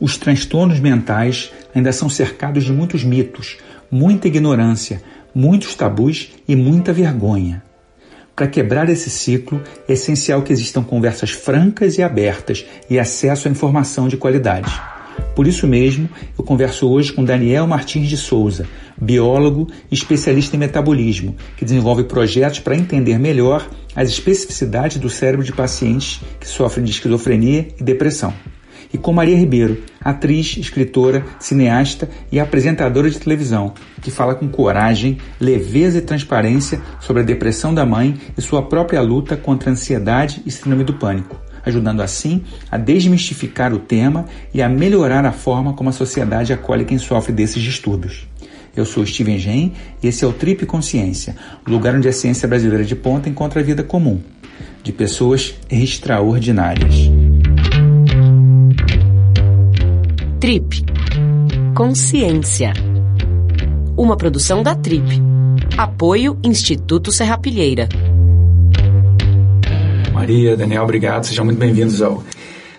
Os transtornos mentais ainda são cercados de muitos mitos, muita ignorância, muitos tabus e muita vergonha. Para quebrar esse ciclo, é essencial que existam conversas francas e abertas e acesso à informação de qualidade. Por isso mesmo, eu converso hoje com Daniel Martins de Souza, biólogo e especialista em metabolismo, que desenvolve projetos para entender melhor as especificidades do cérebro de pacientes que sofrem de esquizofrenia e depressão e com Maria Ribeiro, atriz, escritora, cineasta e apresentadora de televisão, que fala com coragem, leveza e transparência sobre a depressão da mãe e sua própria luta contra a ansiedade e síndrome do pânico, ajudando assim a desmistificar o tema e a melhorar a forma como a sociedade acolhe quem sofre desses distúrbios. Eu sou Steven Gen e esse é o Trip Consciência, o lugar onde a ciência brasileira de ponta encontra a vida comum, de pessoas extraordinárias. Trip Consciência. Uma produção da Trip. Apoio Instituto Serrapilheira. Maria, Daniel, obrigado. Sejam muito bem-vindos ao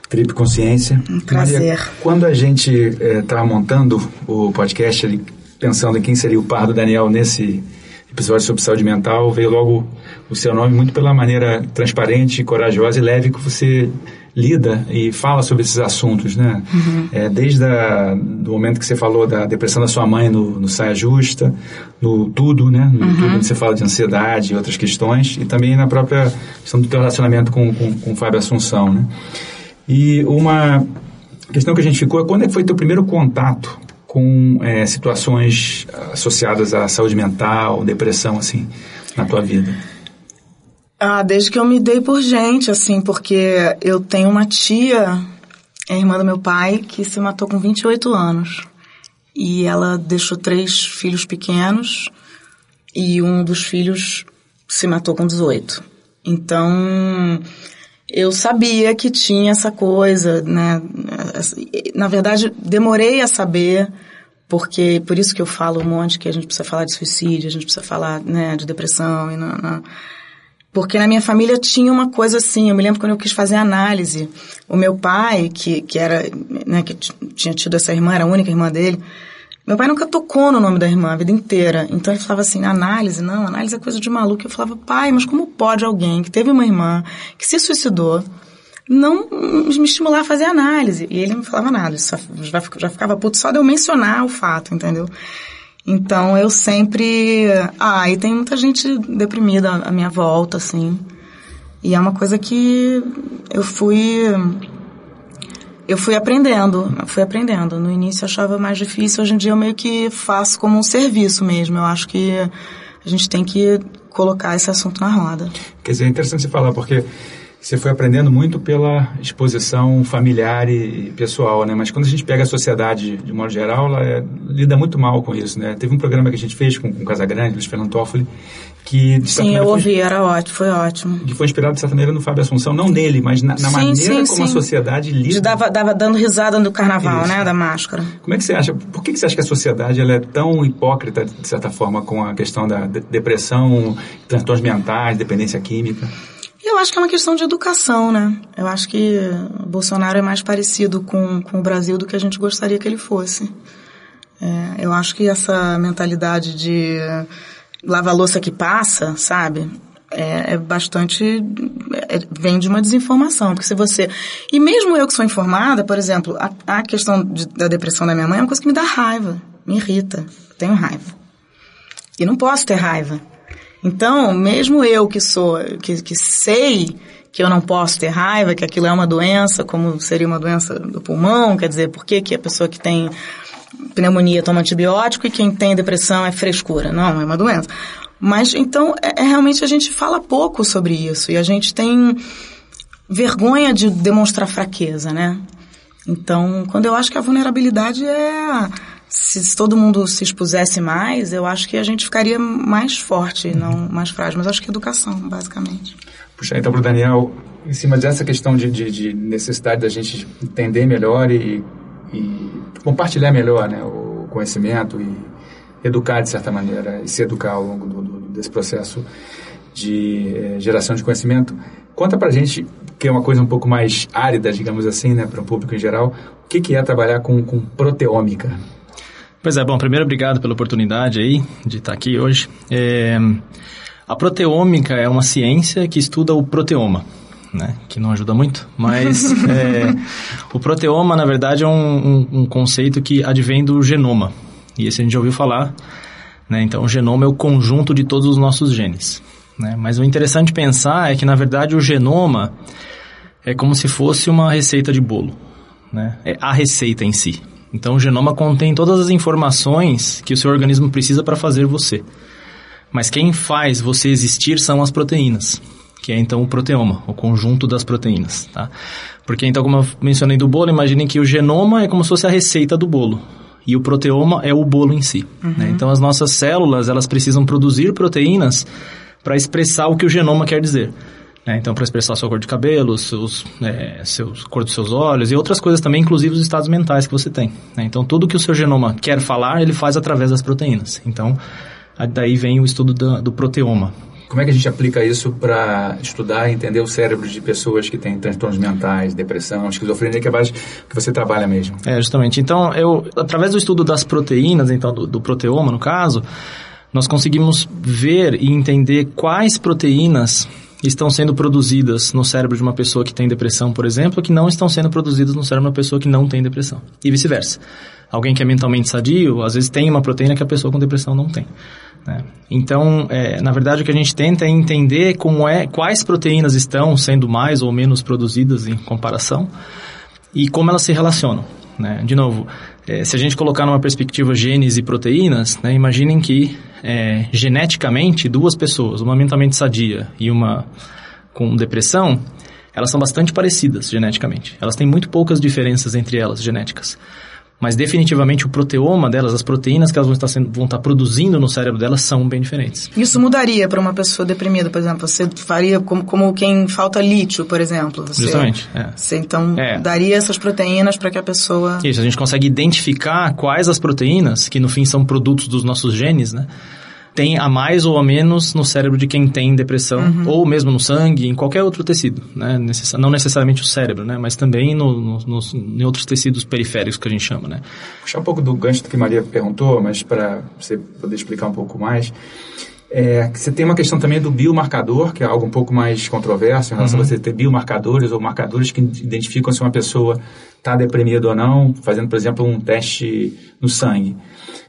Trip Consciência. Um prazer. Maria, quando a gente estava eh, montando o podcast, ali, pensando em quem seria o par do Daniel nesse episódio sobre saúde mental, veio logo o seu nome muito pela maneira transparente, corajosa e leve que você lida e fala sobre esses assuntos, né? Uhum. É, desde a, do momento que você falou da depressão da sua mãe no, no Saia Justa, no Tudo, né? No uhum. Tudo onde você fala de ansiedade e outras questões, e também na própria questão do teu relacionamento com, com, com o Fábio Assunção, né? E uma questão que a gente ficou é quando é que foi teu primeiro contato com é, situações associadas à saúde mental, depressão, assim, na tua vida? Ah, desde que eu me dei por gente, assim, porque eu tenho uma tia, é irmã do meu pai, que se matou com 28 anos. E ela deixou três filhos pequenos e um dos filhos se matou com 18. Então, eu sabia que tinha essa coisa, né? Na verdade, demorei a saber, porque por isso que eu falo um monte que a gente precisa falar de suicídio, a gente precisa falar, né, de depressão e não, não porque na minha família tinha uma coisa assim, eu me lembro quando eu quis fazer análise. O meu pai, que, que era, né, que tinha tido essa irmã, era a única irmã dele, meu pai nunca tocou no nome da irmã a vida inteira. Então ele falava assim, análise, não, análise é coisa de maluco. Eu falava, pai, mas como pode alguém que teve uma irmã, que se suicidou, não me estimular a fazer análise? E ele não falava nada, só, já, já ficava puto só de eu mencionar o fato, entendeu? Então eu sempre. Ah, e tem muita gente deprimida à minha volta, assim. E é uma coisa que eu fui. Eu fui aprendendo, fui aprendendo. No início eu achava mais difícil, hoje em dia eu meio que faço como um serviço mesmo. Eu acho que a gente tem que colocar esse assunto na roda. Quer dizer, é interessante você falar, porque você foi aprendendo muito pela exposição familiar e pessoal, né? Mas quando a gente pega a sociedade de modo geral, ela é, lida muito mal com isso, né? Teve um programa que a gente fez com, com Casagrande, Luiz Fernando Toffoli, que... Sim, eu ouvi, era ótimo, foi ótimo. Que foi inspirado, de certa maneira, no Fábio Assunção, não nele, mas na, na sim, maneira sim, como sim. a sociedade lida. Dava, dava dando risada no carnaval, isso. né? Da máscara. Como é que você acha, por que, que você acha que a sociedade ela é tão hipócrita, de certa forma, com a questão da depressão, transtornos mentais, dependência química? Eu acho que é uma questão de educação, né? Eu acho que Bolsonaro é mais parecido com, com o Brasil do que a gente gostaria que ele fosse. É, eu acho que essa mentalidade de lava louça que passa, sabe? É, é bastante. É, vem de uma desinformação. Porque se você. E mesmo eu que sou informada, por exemplo, a, a questão de, da depressão da minha mãe é uma coisa que me dá raiva, me irrita. Tenho raiva. E não posso ter raiva. Então, mesmo eu que sou, que, que sei que eu não posso ter raiva, que aquilo é uma doença, como seria uma doença do pulmão, quer dizer, por que, que a pessoa que tem pneumonia toma antibiótico e quem tem depressão é frescura? Não, é uma doença. Mas então, é, é, realmente a gente fala pouco sobre isso e a gente tem vergonha de demonstrar fraqueza, né? Então, quando eu acho que a vulnerabilidade é se todo mundo se expusesse mais, eu acho que a gente ficaria mais forte, uhum. não mais frágil. Mas acho que educação, basicamente. Puxa, então para o Daniel, em cima dessa questão de, de, de, necessidade da gente entender melhor e, e compartilhar melhor né, o conhecimento e educar de certa maneira e se educar ao longo do, do, desse processo de eh, geração de conhecimento. Conta pra gente, que é uma coisa um pouco mais árida, digamos assim, né, para o público em geral, O que, que é trabalhar com, com proteômica? Pois é, bom, primeiro obrigado pela oportunidade aí de estar aqui hoje. É, a proteômica é uma ciência que estuda o proteoma, né? Que não ajuda muito, mas é, o proteoma, na verdade, é um, um, um, conceito que advém do genoma. E esse a gente já ouviu falar, né? Então, o genoma é o conjunto de todos os nossos genes. Né? Mas o interessante pensar é que, na verdade, o genoma é como se fosse uma receita de bolo. Né? É a receita em si. Então, o genoma contém todas as informações que o seu organismo precisa para fazer você. Mas quem faz você existir são as proteínas, que é então o proteoma, o conjunto das proteínas. Tá? Porque, então, como eu mencionei do bolo, imaginem que o genoma é como se fosse a receita do bolo e o proteoma é o bolo em si. Né? Uhum. Né? Então, as nossas células elas precisam produzir proteínas para expressar o que o genoma quer dizer. Né? Então, para expressar sua cor de cabelo, seus, é, seus, cor dos seus olhos e outras coisas também, inclusive os estados mentais que você tem. Né? Então, tudo que o seu genoma quer falar, ele faz através das proteínas. Então, daí vem o estudo do, do proteoma. Como é que a gente aplica isso para estudar e entender o cérebro de pessoas que têm transtornos mentais, depressão, esquizofrenia, que é mais que você trabalha mesmo? É, justamente. Então, eu, através do estudo das proteínas, então, do, do proteoma, no caso, nós conseguimos ver e entender quais proteínas estão sendo produzidas no cérebro de uma pessoa que tem depressão, por exemplo, que não estão sendo produzidas no cérebro de uma pessoa que não tem depressão. E vice-versa. Alguém que é mentalmente sadio, às vezes tem uma proteína que a pessoa com depressão não tem. Né? Então, é, na verdade, o que a gente tenta é entender como é, quais proteínas estão sendo mais ou menos produzidas em comparação e como elas se relacionam. Né? De novo, é, se a gente colocar numa perspectiva genes e proteínas, né, imaginem que é, geneticamente duas pessoas, uma mentalmente sadia e uma com depressão, elas são bastante parecidas geneticamente. Elas têm muito poucas diferenças entre elas genéticas mas definitivamente o proteoma delas, as proteínas que elas vão estar, sendo, vão estar produzindo no cérebro delas são bem diferentes. Isso mudaria para uma pessoa deprimida, por exemplo? Você faria como, como quem falta lítio, por exemplo? Você, Justamente. É. Você então é. daria essas proteínas para que a pessoa. Isso, a gente consegue identificar quais as proteínas, que no fim são produtos dos nossos genes, né? Tem a mais ou a menos no cérebro de quem tem depressão, uhum. ou mesmo no sangue, em qualquer outro tecido, né? Necess não necessariamente o cérebro, né? Mas também no, no, nos, em outros tecidos periféricos que a gente chama, né? Puxar um pouco do gancho do que Maria perguntou, mas para você poder explicar um pouco mais, é, você tem uma questão também do biomarcador, que é algo um pouco mais controverso em relação uhum. a você ter biomarcadores ou marcadores que identificam se uma pessoa está deprimida ou não, fazendo, por exemplo, um teste no sangue.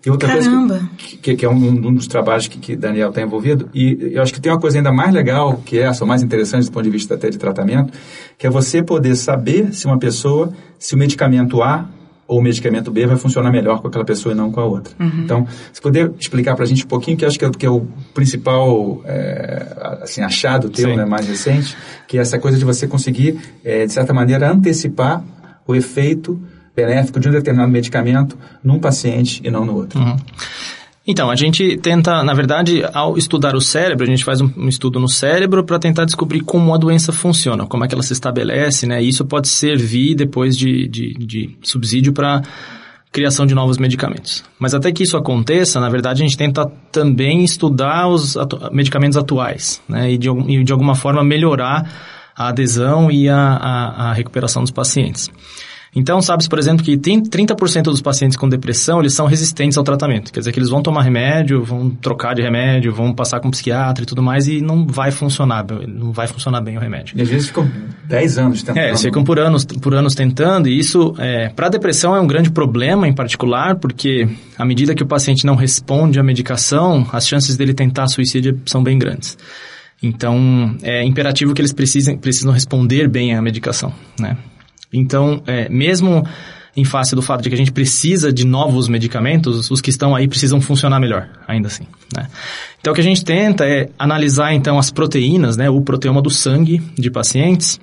E outra Caramba. coisa que, que, que é um, um, dos trabalhos que, que Daniel está envolvido, e eu acho que tem uma coisa ainda mais legal que essa, ou mais interessante do ponto de vista até de tratamento, que é você poder saber se uma pessoa, se o medicamento A ou o medicamento B vai funcionar melhor com aquela pessoa e não com a outra. Uhum. Então, se puder explicar para a gente um pouquinho, que acho que é, que é o principal é, assim, achado teu, né, mais recente, que é essa coisa de você conseguir, é, de certa maneira, antecipar o efeito benéfico de um determinado medicamento num paciente e não no outro. Uhum. Então, a gente tenta, na verdade, ao estudar o cérebro, a gente faz um, um estudo no cérebro para tentar descobrir como a doença funciona, como é que ela se estabelece, né? E isso pode servir depois de, de, de subsídio para criação de novos medicamentos. Mas até que isso aconteça, na verdade, a gente tenta também estudar os atu medicamentos atuais, né? E de, e de alguma forma melhorar a adesão e a, a, a recuperação dos pacientes. Então, sabe-se, por exemplo, que 30% dos pacientes com depressão, eles são resistentes ao tratamento. Quer dizer, que eles vão tomar remédio, vão trocar de remédio, vão passar com um psiquiatra e tudo mais, e não vai funcionar, não vai funcionar bem o remédio. E às vezes ficam 10 anos tentando. É, eles ficam por anos, por anos tentando, e isso, é, para a depressão, é um grande problema em particular, porque à medida que o paciente não responde à medicação, as chances dele tentar suicídio são bem grandes. Então, é imperativo que eles precisem, precisam responder bem à medicação, né? Então, é, mesmo em face do fato de que a gente precisa de novos medicamentos, os que estão aí precisam funcionar melhor, ainda assim. Né? Então, o que a gente tenta é analisar, então, as proteínas, né, o proteoma do sangue de pacientes,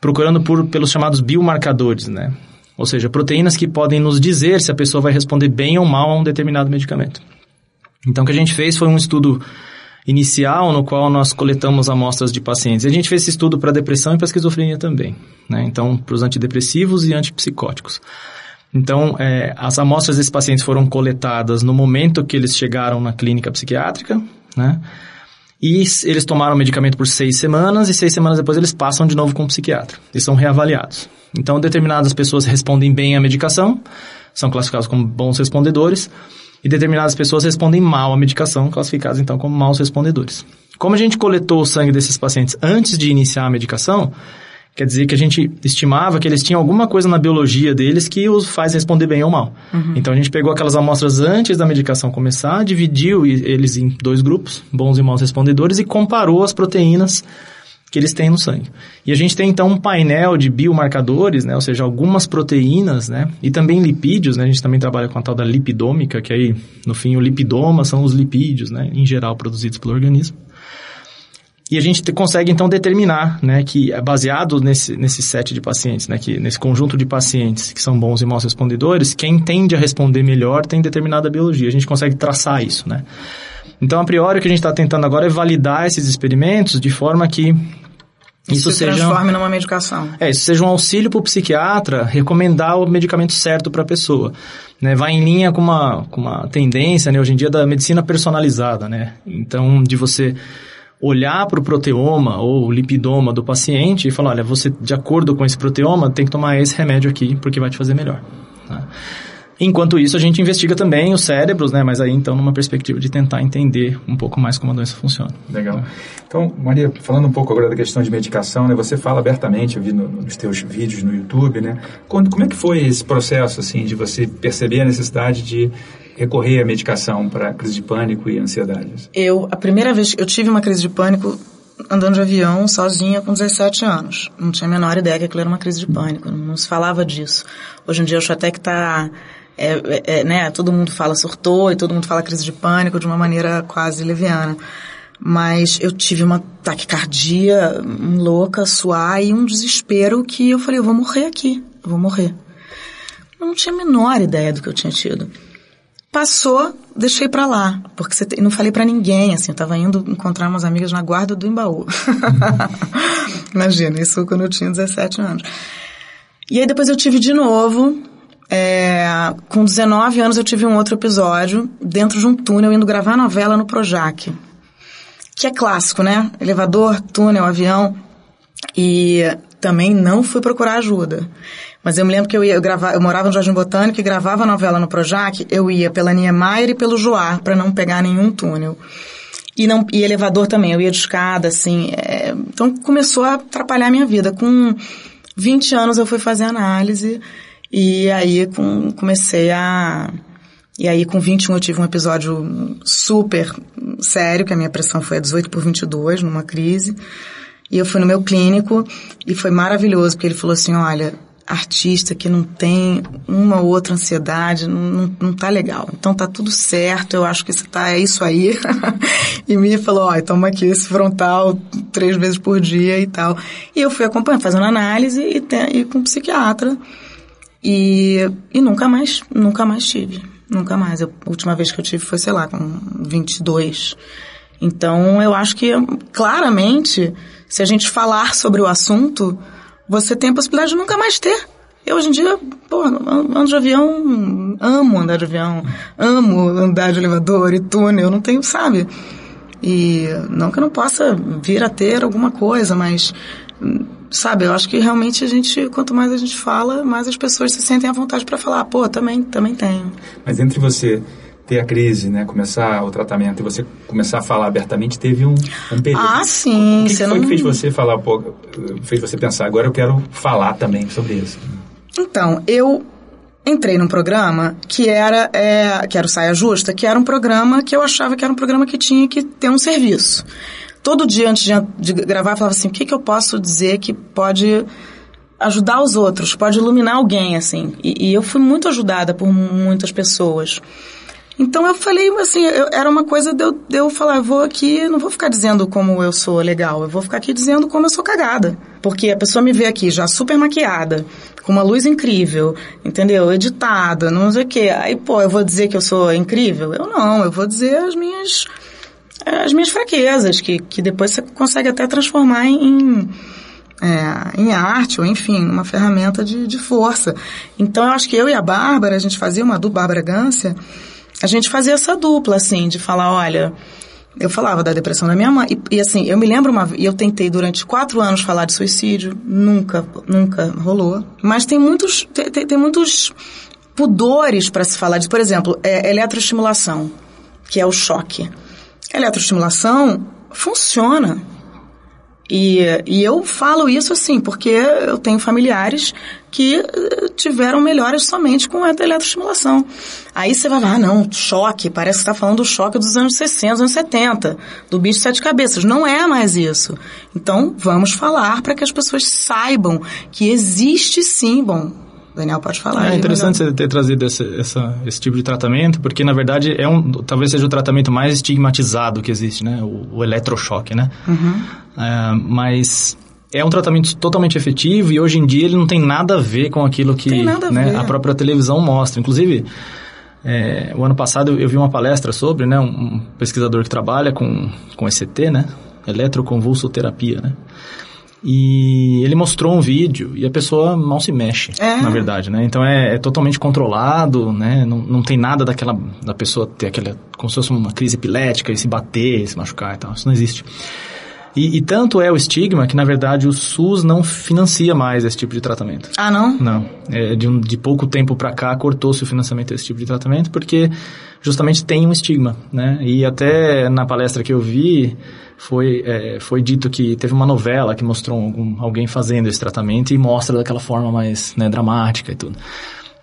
procurando por, pelos chamados biomarcadores, né? Ou seja, proteínas que podem nos dizer se a pessoa vai responder bem ou mal a um determinado medicamento. Então, o que a gente fez foi um estudo inicial no qual nós coletamos amostras de pacientes. A gente fez esse estudo para depressão e para esquizofrenia também, né? Então, para os antidepressivos e antipsicóticos. Então, é, as amostras desses pacientes foram coletadas no momento que eles chegaram na clínica psiquiátrica, né? E eles tomaram o medicamento por seis semanas e seis semanas depois eles passam de novo com o psiquiatra e são reavaliados. Então, determinadas pessoas respondem bem à medicação, são classificadas como bons respondedores, e determinadas pessoas respondem mal à medicação, classificadas então como maus respondedores. Como a gente coletou o sangue desses pacientes antes de iniciar a medicação, quer dizer que a gente estimava que eles tinham alguma coisa na biologia deles que os faz responder bem ou mal. Uhum. Então a gente pegou aquelas amostras antes da medicação começar, dividiu eles em dois grupos, bons e maus respondedores, e comparou as proteínas que eles têm no sangue. E a gente tem então um painel de biomarcadores, né, ou seja, algumas proteínas, né, e também lipídios, né, a gente também trabalha com a tal da lipidômica, que aí, no fim, o lipidoma são os lipídios, né, em geral produzidos pelo organismo. E a gente te, consegue então determinar, né, que é baseado nesse, nesse set de pacientes, né, que nesse conjunto de pacientes que são bons e maus respondedores, quem tende a responder melhor tem determinada biologia. A gente consegue traçar isso, né. Então, a priori, o que a gente está tentando agora é validar esses experimentos de forma que isso se seja transforme numa medicação. É, isso seja um auxílio para o psiquiatra recomendar o medicamento certo para a pessoa. Né, vai em linha com uma, com uma tendência, né, hoje em dia, da medicina personalizada, né? Então, de você olhar para o proteoma ou lipidoma do paciente e falar, olha, você, de acordo com esse proteoma, tem que tomar esse remédio aqui porque vai te fazer melhor. Tá? Enquanto isso, a gente investiga também os cérebros, né? Mas aí, então, numa perspectiva de tentar entender um pouco mais como a doença funciona. Legal. Então, Maria, falando um pouco agora da questão de medicação, né? Você fala abertamente, eu vi no, nos teus vídeos no YouTube, né? Como, como é que foi esse processo, assim, de você perceber a necessidade de recorrer à medicação para crise de pânico e ansiedade? Eu, a primeira vez que eu tive uma crise de pânico andando de avião sozinha com 17 anos. Não tinha a menor ideia que aquilo era uma crise de pânico, não se falava disso. Hoje em dia eu acho até que está é, é, é, né, todo mundo fala surtou e todo mundo fala crise de pânico de uma maneira quase leviana. Mas eu tive uma taquicardia louca, suar e um desespero que eu falei, eu vou morrer aqui, eu vou morrer. Eu não tinha a menor ideia do que eu tinha tido. Passou, deixei para lá, porque você, não falei para ninguém, assim, eu tava indo encontrar umas amigas na guarda do Embaú. Imagina, isso quando eu tinha 17 anos. E aí depois eu tive de novo, é, com 19 anos eu tive um outro episódio dentro de um túnel indo gravar novela no Projac. Que é clássico, né? Elevador, túnel, avião. E também não fui procurar ajuda. Mas eu me lembro que eu ia eu eu morava no Jardim Botânico e gravava novela no Projac, eu ia pela Niemeyer e pelo Joá para não pegar nenhum túnel. E não e elevador também, eu ia de escada assim. É, então começou a atrapalhar a minha vida. Com 20 anos eu fui fazer análise e aí com, comecei a. E aí com 21 eu tive um episódio super sério, que a minha pressão foi a 18 por 22, numa crise. E eu fui no meu clínico e foi maravilhoso, porque ele falou assim, olha, artista que não tem uma ou outra ansiedade, não, não, não tá legal. Então tá tudo certo, eu acho que você tá, é isso aí. e me falou, ó, toma aqui esse frontal três vezes por dia e tal. E eu fui acompanhando, fazendo análise e, e com um psiquiatra. E, e nunca mais, nunca mais tive. Nunca mais. a última vez que eu tive foi, sei lá, com 22. Então, eu acho que, claramente, se a gente falar sobre o assunto, você tem a possibilidade de nunca mais ter. Eu, hoje em dia, pô, ando de avião, amo andar de avião, amo andar de elevador e túnel, não tenho, sabe? E não que eu não possa vir a ter alguma coisa, mas sabe, eu acho que realmente a gente, quanto mais a gente fala, mais as pessoas se sentem à vontade para falar, pô, também, também tenho. Mas entre você ter a crise, né, começar o tratamento e você começar a falar abertamente, teve um, um período. Ah, sim. O que, que foi não... que fez você falar, pô, fez você pensar, agora eu quero falar também sobre isso? Então, eu entrei num programa que era, é, que era o Saia Justa, que era um programa que eu achava que era um programa que tinha que ter um serviço todo dia antes de, gravar, eu falava assim, o que, que eu posso dizer que pode ajudar os outros, pode iluminar alguém, assim. E, e, eu fui muito ajudada por muitas pessoas. Então eu falei, assim, eu, era uma coisa de eu, de eu falar, eu vou aqui, não vou ficar dizendo como eu sou legal, eu vou ficar aqui dizendo como eu sou cagada. Porque a pessoa me vê aqui já super maquiada, com uma luz incrível, entendeu? Editada, não sei o quê. Aí, pô, eu vou dizer que eu sou incrível? Eu não, eu vou dizer as minhas as minhas fraquezas, que, que depois você consegue até transformar em, é, em arte, ou enfim, uma ferramenta de, de força. Então eu acho que eu e a Bárbara, a gente fazia uma dupla, Bárbara Gância, a gente fazia essa dupla, assim, de falar, olha, eu falava da depressão da minha mãe. E, e assim, eu me lembro uma e eu tentei durante quatro anos falar de suicídio, nunca, nunca rolou. Mas tem muitos, tem, tem muitos pudores para se falar de, por exemplo, é, eletroestimulação, que é o choque. Eletroestimulação funciona. E, e eu falo isso assim, porque eu tenho familiares que eh, tiveram melhoras somente com a eletroestimulação. Aí você vai falar, ah, não, choque, parece que está falando do choque dos anos 60, anos 70, do bicho de sete cabeças. Não é mais isso. Então, vamos falar para que as pessoas saibam que existe sim, bom, Daniel pode falar. É interessante você ter trazido esse, essa, esse tipo de tratamento, porque na verdade é um, talvez seja o tratamento mais estigmatizado que existe, né? O, o eletrochoque, né? Uhum. É, mas é um tratamento totalmente efetivo e hoje em dia ele não tem nada a ver com aquilo que a, né, a, própria televisão mostra. Inclusive, é, o ano passado eu vi uma palestra sobre, né, um pesquisador que trabalha com, com ECT, né, eletroconvulsoterapia, né, e ele mostrou um vídeo e a pessoa mal se mexe, é. na verdade, né? Então é, é, totalmente controlado, né? Não, não tem nada daquela da pessoa ter aquela como se fosse uma crise epilética e se bater, se machucar e tal. Isso não existe. E, e, tanto é o estigma que, na verdade, o SUS não financia mais esse tipo de tratamento. Ah, não? Não. É, de, um, de pouco tempo para cá, cortou-se o financiamento desse tipo de tratamento porque justamente tem um estigma, né? E até na palestra que eu vi, foi, é, foi dito que teve uma novela que mostrou algum, alguém fazendo esse tratamento e mostra daquela forma mais né, dramática e tudo.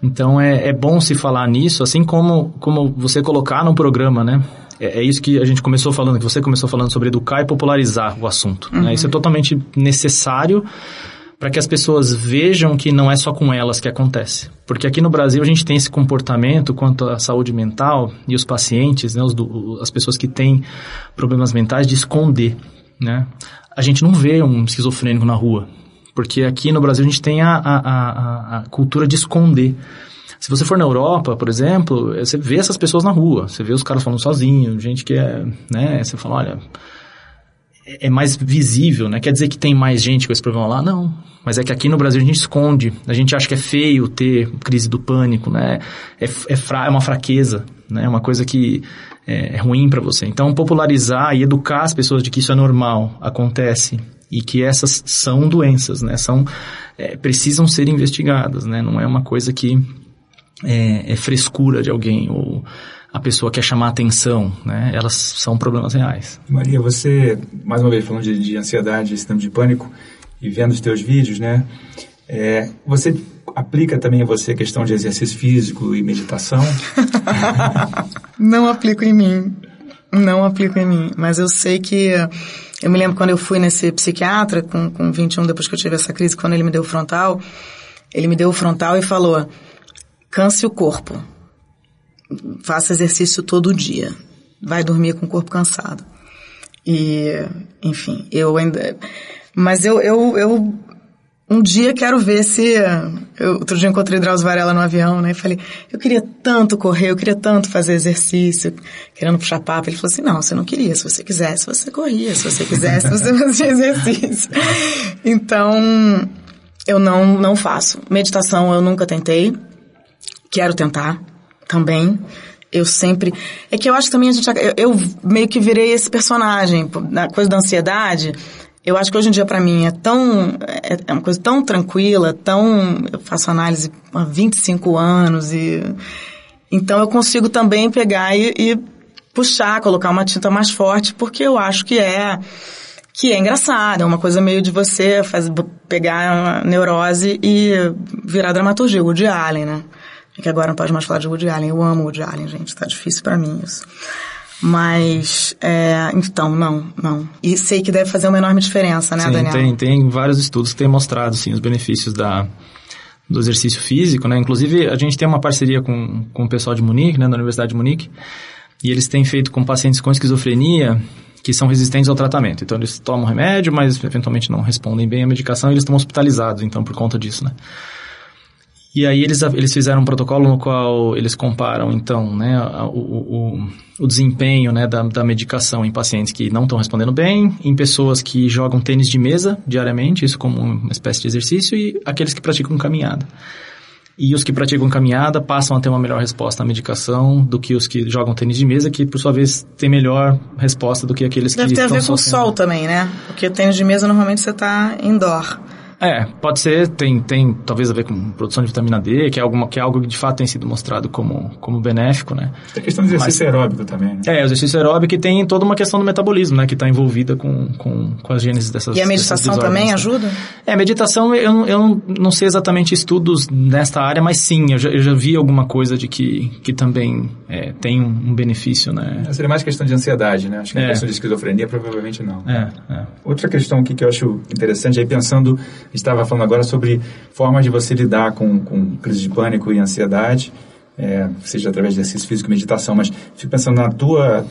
Então é, é bom se falar nisso, assim como, como você colocar no programa, né? É, é, isso que a gente começou falando, que você começou falando sobre educar e popularizar o assunto. Uhum. Né? Isso é totalmente necessário para que as pessoas vejam que não é só com elas que acontece. Porque aqui no Brasil a gente tem esse comportamento quanto à saúde mental e os pacientes, né, os do, as pessoas que têm problemas mentais, de esconder. Né? A gente não vê um esquizofrênico na rua, porque aqui no Brasil a gente tem a, a, a, a cultura de esconder. Se você for na Europa, por exemplo, você vê essas pessoas na rua, você vê os caras falando sozinhos, gente que é, né, você fala, olha, é mais visível, né? Quer dizer que tem mais gente com esse problema lá? Não. Mas é que aqui no Brasil a gente esconde. A gente acha que é feio ter crise do pânico, né? É, é, fra é uma fraqueza, né? É uma coisa que é, é ruim para você. Então, popularizar e educar as pessoas de que isso é normal, acontece e que essas são doenças, né? São, é, precisam ser investigadas, né? Não é uma coisa que é, é frescura de alguém ou a pessoa quer chamar atenção, né? Elas são problemas reais. Maria, você, mais uma vez falando de, de ansiedade, esse tempo de pânico, e vendo os teus vídeos, né? É, você aplica também a você a questão de exercício físico e meditação? Não aplico em mim. Não aplico em mim. Mas eu sei que... Eu me lembro quando eu fui nesse psiquiatra, com, com 21, depois que eu tive essa crise, quando ele me deu o frontal, ele me deu o frontal e falou, canse o corpo faça exercício todo dia. Vai dormir com o corpo cansado. E, enfim, eu ainda. Mas eu, eu, eu um dia quero ver se. Eu, outro dia encontrei Drauzio Varela no avião, né? E falei, eu queria tanto correr, eu queria tanto fazer exercício, querendo puxar papo. Ele falou assim: não, você não queria. Se você quisesse, você corria. Se você quisesse, você fazia exercício. Então, eu não, não faço. Meditação eu nunca tentei. Quero tentar também. Eu sempre. É que eu acho que também a gente. Eu, eu meio que virei esse personagem. Na coisa da ansiedade. Eu acho que hoje em dia para mim é tão. É, é, uma coisa tão tranquila, tão. Eu faço análise há 25 anos e. Então eu consigo também pegar e, e puxar, colocar uma tinta mais forte, porque eu acho que é que é engraçado, é uma coisa meio de você fazer, pegar a neurose e virar dramaturgia, o de Allen, né? É que agora não pode mais falar de Woody Allen. Eu amo Woody Allen, gente. Tá difícil para mim isso. Mas, é, então, não, não. E sei que deve fazer uma enorme diferença, né, sim, Daniel? Tem, tem vários estudos que têm mostrado, sim, os benefícios da, do exercício físico, né? Inclusive, a gente tem uma parceria com, com o pessoal de Munique, né, da Universidade de Munique, e eles têm feito com pacientes com esquizofrenia que são resistentes ao tratamento. Então, eles tomam remédio, mas eventualmente não respondem bem à medicação e eles estão hospitalizados, então, por conta disso, né? E aí eles, eles fizeram um protocolo no qual eles comparam, então, né, o, o, o desempenho né, da, da medicação em pacientes que não estão respondendo bem, em pessoas que jogam tênis de mesa diariamente, isso como uma espécie de exercício, e aqueles que praticam caminhada. E os que praticam caminhada passam a ter uma melhor resposta à medicação do que os que jogam tênis de mesa, que por sua vez tem melhor resposta do que aqueles Deve que ter a estão ver com o sol também, né? Porque tênis de mesa normalmente você tá indoor. É, pode ser, tem, tem talvez a ver com produção de vitamina D, que é, alguma, que é algo que de fato tem sido mostrado como, como benéfico, né? Tem questão de exercício aeróbico também, né? É, o exercício aeróbico tem toda uma questão do metabolismo, né? Que está envolvida com, com, com a gênese dessas E a meditação desordens, também né? ajuda? É, meditação, eu, não- eu não- sei exatamente estudos nesta área, mas sim, eu já, eu já vi alguma coisa de que, que também é, tem um, um benefício, né? Seria mais questão de ansiedade, né? Acho que a É. questão de esquizofrenia provavelmente não. É, é. Outra questão aqui que eu acho interessante, aí pensando, estava falando agora sobre formas de você lidar com, com crise de pânico e ansiedade, é, seja através de exercício físico e meditação, mas fico pensando na tua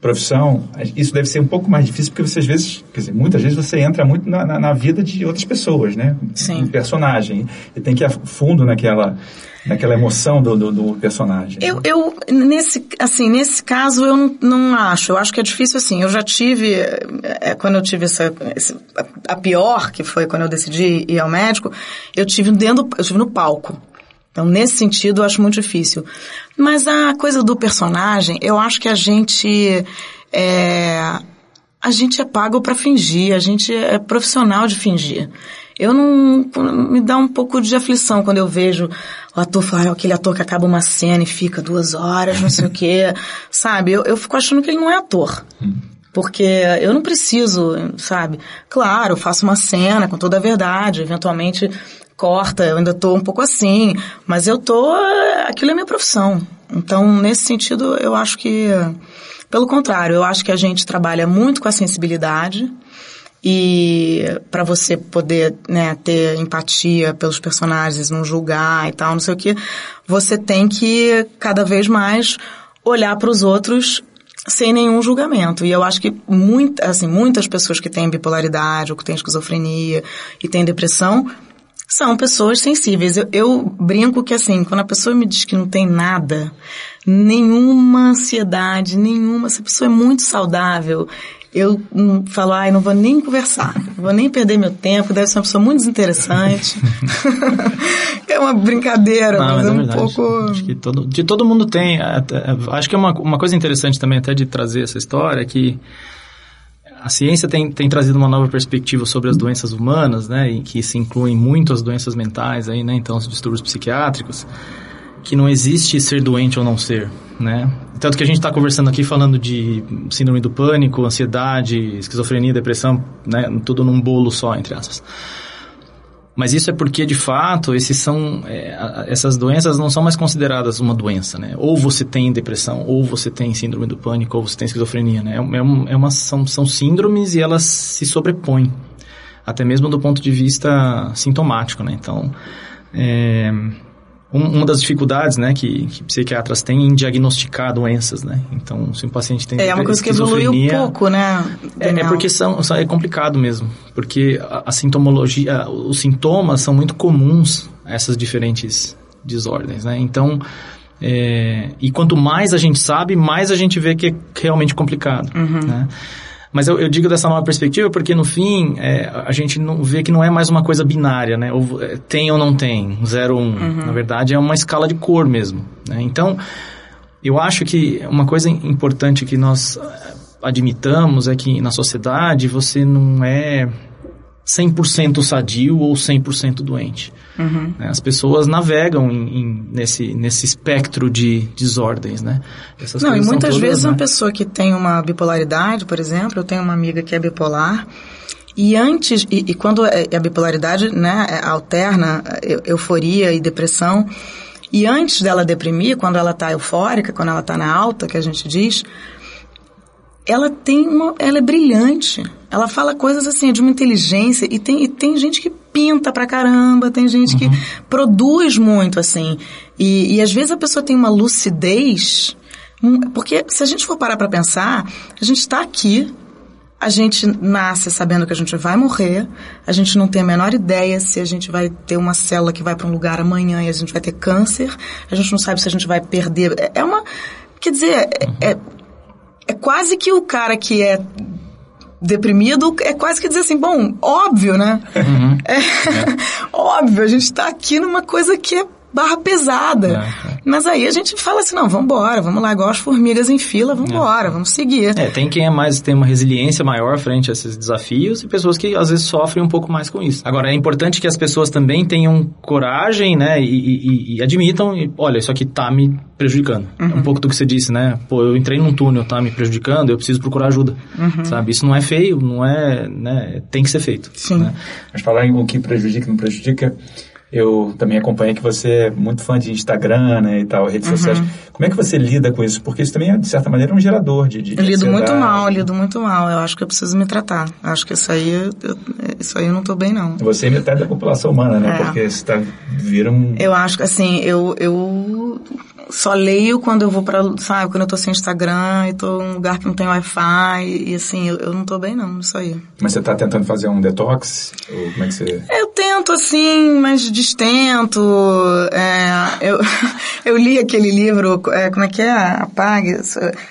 profissão, isso deve ser um pouco mais difícil porque você às vezes, quer dizer, muitas vezes você entra muito na, na, na vida de outras pessoas, né? Sim. Um personagem. E tem que ir a fundo naquela, naquela emoção do, do, do personagem. Eu, eu, nesse, assim, nesse caso eu não, não acho. Eu acho que é difícil assim. Eu já tive, é, quando eu tive essa, esse- a, pior, que foi quando eu decidi ir ao médico, eu tive dentro, eu tive no palco. Então, nesse sentido, eu acho muito difícil. Mas a coisa do personagem, eu acho que a gente é, a gente é pago para fingir, a gente é profissional de fingir. Eu não me dá um pouco de aflição quando eu vejo o ator falar, "Ah, aquele ator que acaba uma cena e fica duas horas, não sei o quê, sabe? Eu, eu fico achando que ele não é ator. Porque eu não preciso, sabe? Claro, eu faço uma cena com toda a verdade, eventualmente corta, eu ainda tô um pouco assim, mas eu tô, aquilo é minha profissão. Então, nesse sentido, eu acho que, pelo contrário, eu acho que a gente trabalha muito com a sensibilidade e para você poder né, ter empatia pelos personagens, não julgar e tal, não sei o que, você tem que cada vez mais olhar para os outros sem nenhum julgamento. E eu acho que muito, assim, muitas pessoas que têm bipolaridade ou que têm esquizofrenia e têm depressão são pessoas sensíveis. Eu, eu brinco que assim, quando a pessoa me diz que não tem nada, nenhuma ansiedade, nenhuma, essa pessoa é muito saudável, eu hum, falo, ai, não vou nem conversar, não vou nem perder meu tempo, deve ser uma pessoa muito desinteressante. é uma brincadeira, Não, mas, mas é é um pouco... Acho que todo, de todo mundo tem. até- Acho que é uma, uma coisa interessante também até de trazer essa história que a ciência tem, tem trazido uma nova perspectiva sobre as doenças humanas, né, em que se incluem muito as doenças mentais aí, né, então os distúrbios psiquiátricos, que não existe ser doente ou não ser, né. Tanto que a gente está conversando aqui falando de síndrome do pânico, ansiedade, esquizofrenia, depressão, né, tudo num bolo só, entre aspas. Mas isso é porque, de fato, esses são, é, essas doenças não são mais consideradas uma doença, né? Ou você tem depressão, ou você tem síndrome do pânico, ou você tem esquizofrenia, né? É, é, é uma, são, são síndromes e elas se sobrepõem, até mesmo do ponto de vista sintomático, né? Então, é, uma das dificuldades, né, que, que psiquiatras têm em diagnosticar doenças, né? Então, se um paciente tem É uma coisa que evoluiu pouco, né? é, é porque são, é complicado mesmo, porque a, a sintomologia, os sintomas são muito comuns a essas diferentes desordens, né? Então, é, e quanto mais a gente sabe, mais a gente vê que é realmente complicado, né? Mas eu, eu digo dessa nova perspectiva porque, no fim, é, a gente não vê que não é mais uma coisa binária, né? Ou, é, tem ou não tem, zero ou um. Na verdade, é uma escala de cor mesmo, né? Então, eu acho que uma coisa importante que nós eh, admitamos é que na sociedade você não é 100% sadio ou 100% doente. Né? As pessoas navegam em, em- nesse, nesse espectro de desordens, né? Essas Não, e muitas todas, vezes né? uma pessoa que tem uma bipolaridade, por exemplo, eu tenho uma amiga que é bipolar, e antes, e, e quando é- a bipolaridade, né, é- alterna eu- euforia e depressão, e antes dela deprimir, quando ela está eufórica, quando ela está na alta, que a gente diz, ela tem uma, ela é brilhante. Ela fala coisas assim de uma inteligência e tem, e tem gente que pinta pra caramba, tem gente que produz muito assim. E, e às vezes a pessoa tem uma lucidez, porque se a gente for parar pra pensar, a gente está aqui, a gente nasce sabendo que a gente vai morrer, a gente não tem a menor ideia se a gente vai ter uma célula que vai para um lugar amanhã e a gente vai ter câncer, a gente não sabe se a gente vai perder. É- É uma. Quer dizer, é, é, é quase que o cara que é deprimido é quase que dizer assim, bom, óbvio, né? É, óbvio, a gente tá aqui numa coisa que é barra pesada. É, é. Mas aí a gente fala assim, não, vamos embora, vamos lá, igual as formigas em fila, vamos embora, é. vamos seguir. É, tem quem é mais, tem uma resiliência maior frente a esses desafios e pessoas que às vezes sofrem um pouco mais com isso. Agora, é importante que as pessoas também tenham coragem, né, e, e, e admitam, e, olha, isso aqui tá me prejudicando. Uhum. É um pouco do que você disse, né? Pô, eu entrei num túnel, tá me prejudicando, eu preciso procurar ajuda, uhum. sabe? Isso não é feio, não é, né? Tem que ser feito. Sim. Né? Mas falar em o que prejudica e não prejudica, eu também acompanho que você é muito fã de Instagram, né, e tal, redes uhum. sociais. Como é que você lida com isso? Porque isso também, é, de certa maneira, um gerador de, de Eu lido muito mal, lido muito mal. Eu acho que eu preciso me tratar. Eu acho que isso aí, eu, isso aí eu não estou bem, não. Você é metade da população humana, né? É. Porque você tá, vira um... Eu acho que, assim, eu, eu só leio quando eu vou para, sabe, quando eu tô sem Instagram e tô em um lugar que não tem Wi-Fi e assim, eu, eu não tô bem não, isso aí. Mas você tá tentando fazer um detox? Ou como é que você... Eu tento assim, mas destento. É, eu, eu li aquele livro, é, como é que é? Apague,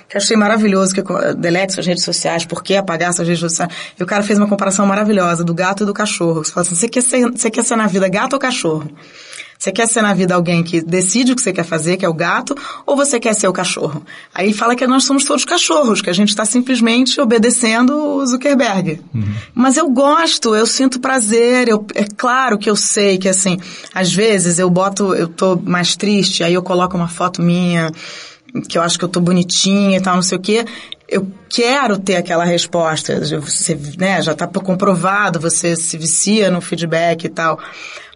que eu achei maravilhoso, que delete suas redes sociais, por que apagar suas redes sociais? E o cara fez uma comparação maravilhosa do gato e do cachorro. Você fala assim, você quer ser, você quer ser na vida gato ou cachorro? Você quer ser na vida alguém que decide o que você quer fazer, que é o gato, ou você quer ser o cachorro? Aí fala que nós somos todos cachorros, que a gente está simplesmente obedecendo o Zuckerberg. Uhum. Mas eu gosto, eu sinto prazer, eu, é claro que eu sei que assim, às vezes eu boto, eu tô mais triste, aí eu coloco uma foto minha, que eu acho que eu tô bonitinha e tal, não sei o quê. Eu quero ter aquela resposta, você, né, já está comprovado, você se vicia no feedback e tal.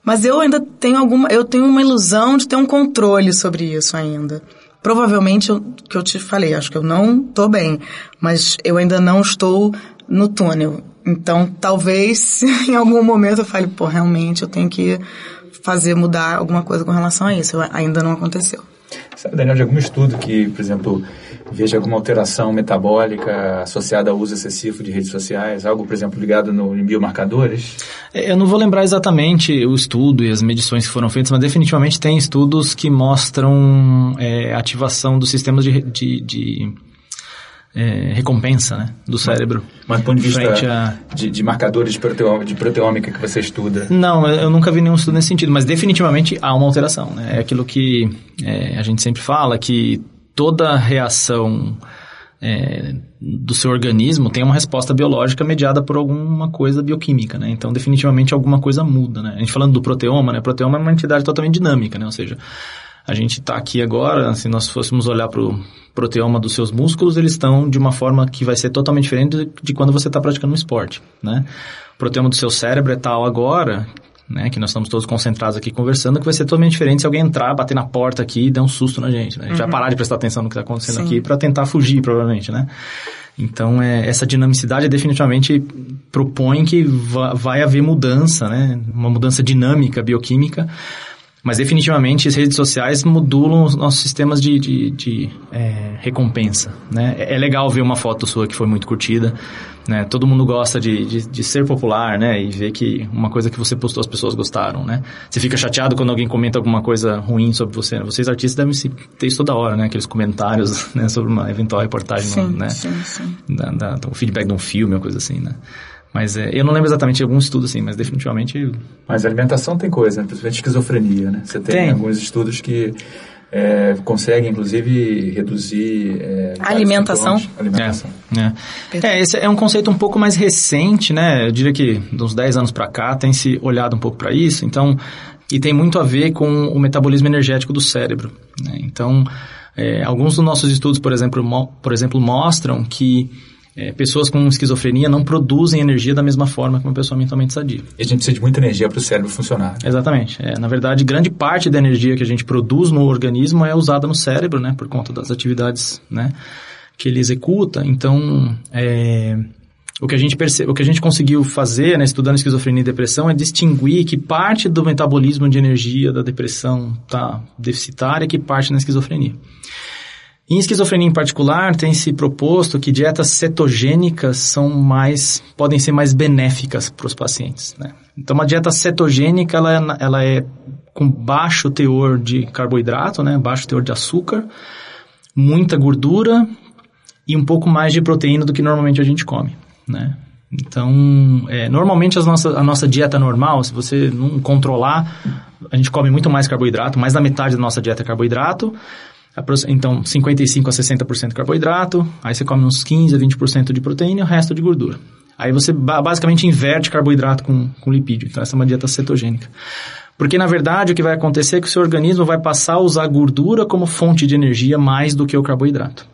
Mas eu ainda tenho alguma, eu tenho uma ilusão de ter um controle sobre isso ainda. Provavelmente, o que eu te falei, acho que eu não estou bem, mas eu ainda não estou no túnel. Então, talvez em algum momento eu fale, pô, realmente eu tenho que fazer mudar alguma coisa com relação a isso. Ainda não aconteceu. Sabe, Daniel, de algum estudo que, por exemplo, veja alguma alteração metabólica associada ao uso excessivo de redes sociais, algo, por exemplo, ligado no, em biomarcadores? É, eu não vou lembrar exatamente o estudo e as medições que foram feitas, mas definitivamente tem estudos que mostram é, ativação dos sistemas de, de, de é, recompensa né, do cérebro. Mas do ponto de vista a... de, de, marcadores de, proteômica, de proteômica que você estuda? Não, eu nunca vi nenhum estudo nesse sentido, mas definitivamente há uma alteração. Né? É aquilo que é, a gente sempre fala, que toda reação é, do seu organismo tem uma resposta biológica mediada por alguma coisa bioquímica, né? Então, definitivamente alguma coisa muda, né? A gente falando do proteoma, né? O proteoma é uma entidade totalmente dinâmica, né? Ou seja, a gente está aqui agora, se nós fôssemos olhar para o proteoma dos seus músculos, eles estão de uma forma que vai ser totalmente diferente de quando você está praticando um esporte, né? O proteoma do seu cérebro é tal agora, né, que nós estamos todos concentrados aqui conversando, que vai ser totalmente diferente se alguém entrar, bater na porta aqui e der um susto na gente, né? A gente uhum. vai parar de prestar atenção no que está acontecendo Sim. aqui para tentar fugir, provavelmente, né? Então, é, essa dinamicidade definitivamente propõe que vai haver mudança, né? Uma mudança dinâmica, bioquímica, mas definitivamente as redes sociais modulam os nossos sistemas de, de, de é, recompensa. Né? É, é legal ver uma foto sua que foi muito curtida. Né? Todo mundo gosta de, de, de, ser popular né? e ver que uma coisa que você postou as pessoas gostaram. Né? Você fica chateado quando alguém comenta alguma coisa ruim sobre você. Vocês artistas devem ter isso toda hora, né? aqueles comentários né? sobre uma eventual reportagem. Sim, né? sim, sim. Da, da, do feedback de um filme, uma coisa assim. Né? Mas é, eu não lembro exatamente de algum estudo assim, mas definitivamente. Mas alimentação tem coisa, né? principalmente esquizofrenia, né? Você tem, tem. alguns estudos que é, conseguem, inclusive, reduzir. É, alimentação. Alimentação. É, é. é, esse é um conceito um pouco mais recente, né? Eu diria que de uns 10 anos para cá tem se olhado um pouco para isso. Então, e tem muito a ver com o metabolismo energético do cérebro. Né? Então, é, alguns dos nossos estudos, por exemplo, mo por exemplo mostram que é, pessoas com esquizofrenia não produzem energia da mesma forma que uma pessoa mentalmente sadia. E a gente precisa de muita energia para o cérebro funcionar. Exatamente. É, na verdade, grande parte da energia que a gente produz no organismo é usada no cérebro, né, por conta das atividades, né, que ele executa. Então, é, o que a gente percebe, o que a gente conseguiu fazer, né, estudando esquizofrenia e depressão, é distinguir que parte do metabolismo de energia da depressão está deficitária e que parte na esquizofrenia. Em esquizofrenia em particular, tem se proposto que dietas cetogênicas são mais, podem ser mais benéficas para os pacientes. Né? Então, uma dieta cetogênica, ela é, ela é com baixo teor de carboidrato, né? baixo teor de açúcar, muita gordura e um pouco mais de proteína do que normalmente a gente come. Né? Então, é, normalmente as nossas, a nossa dieta normal, se você não controlar a gente come muito mais carboidrato, mais da metade da nossa dieta é carboidrato. Então, 55 a 60% carboidrato, aí você come uns 15 a 20% de proteína e o resto de gordura. Aí você basicamente inverte carboidrato com, com lipídio. Então, essa é uma dieta cetogênica. Porque, na verdade, o que vai acontecer é que o seu organismo vai passar a usar a gordura como fonte de energia mais do que o carboidrato.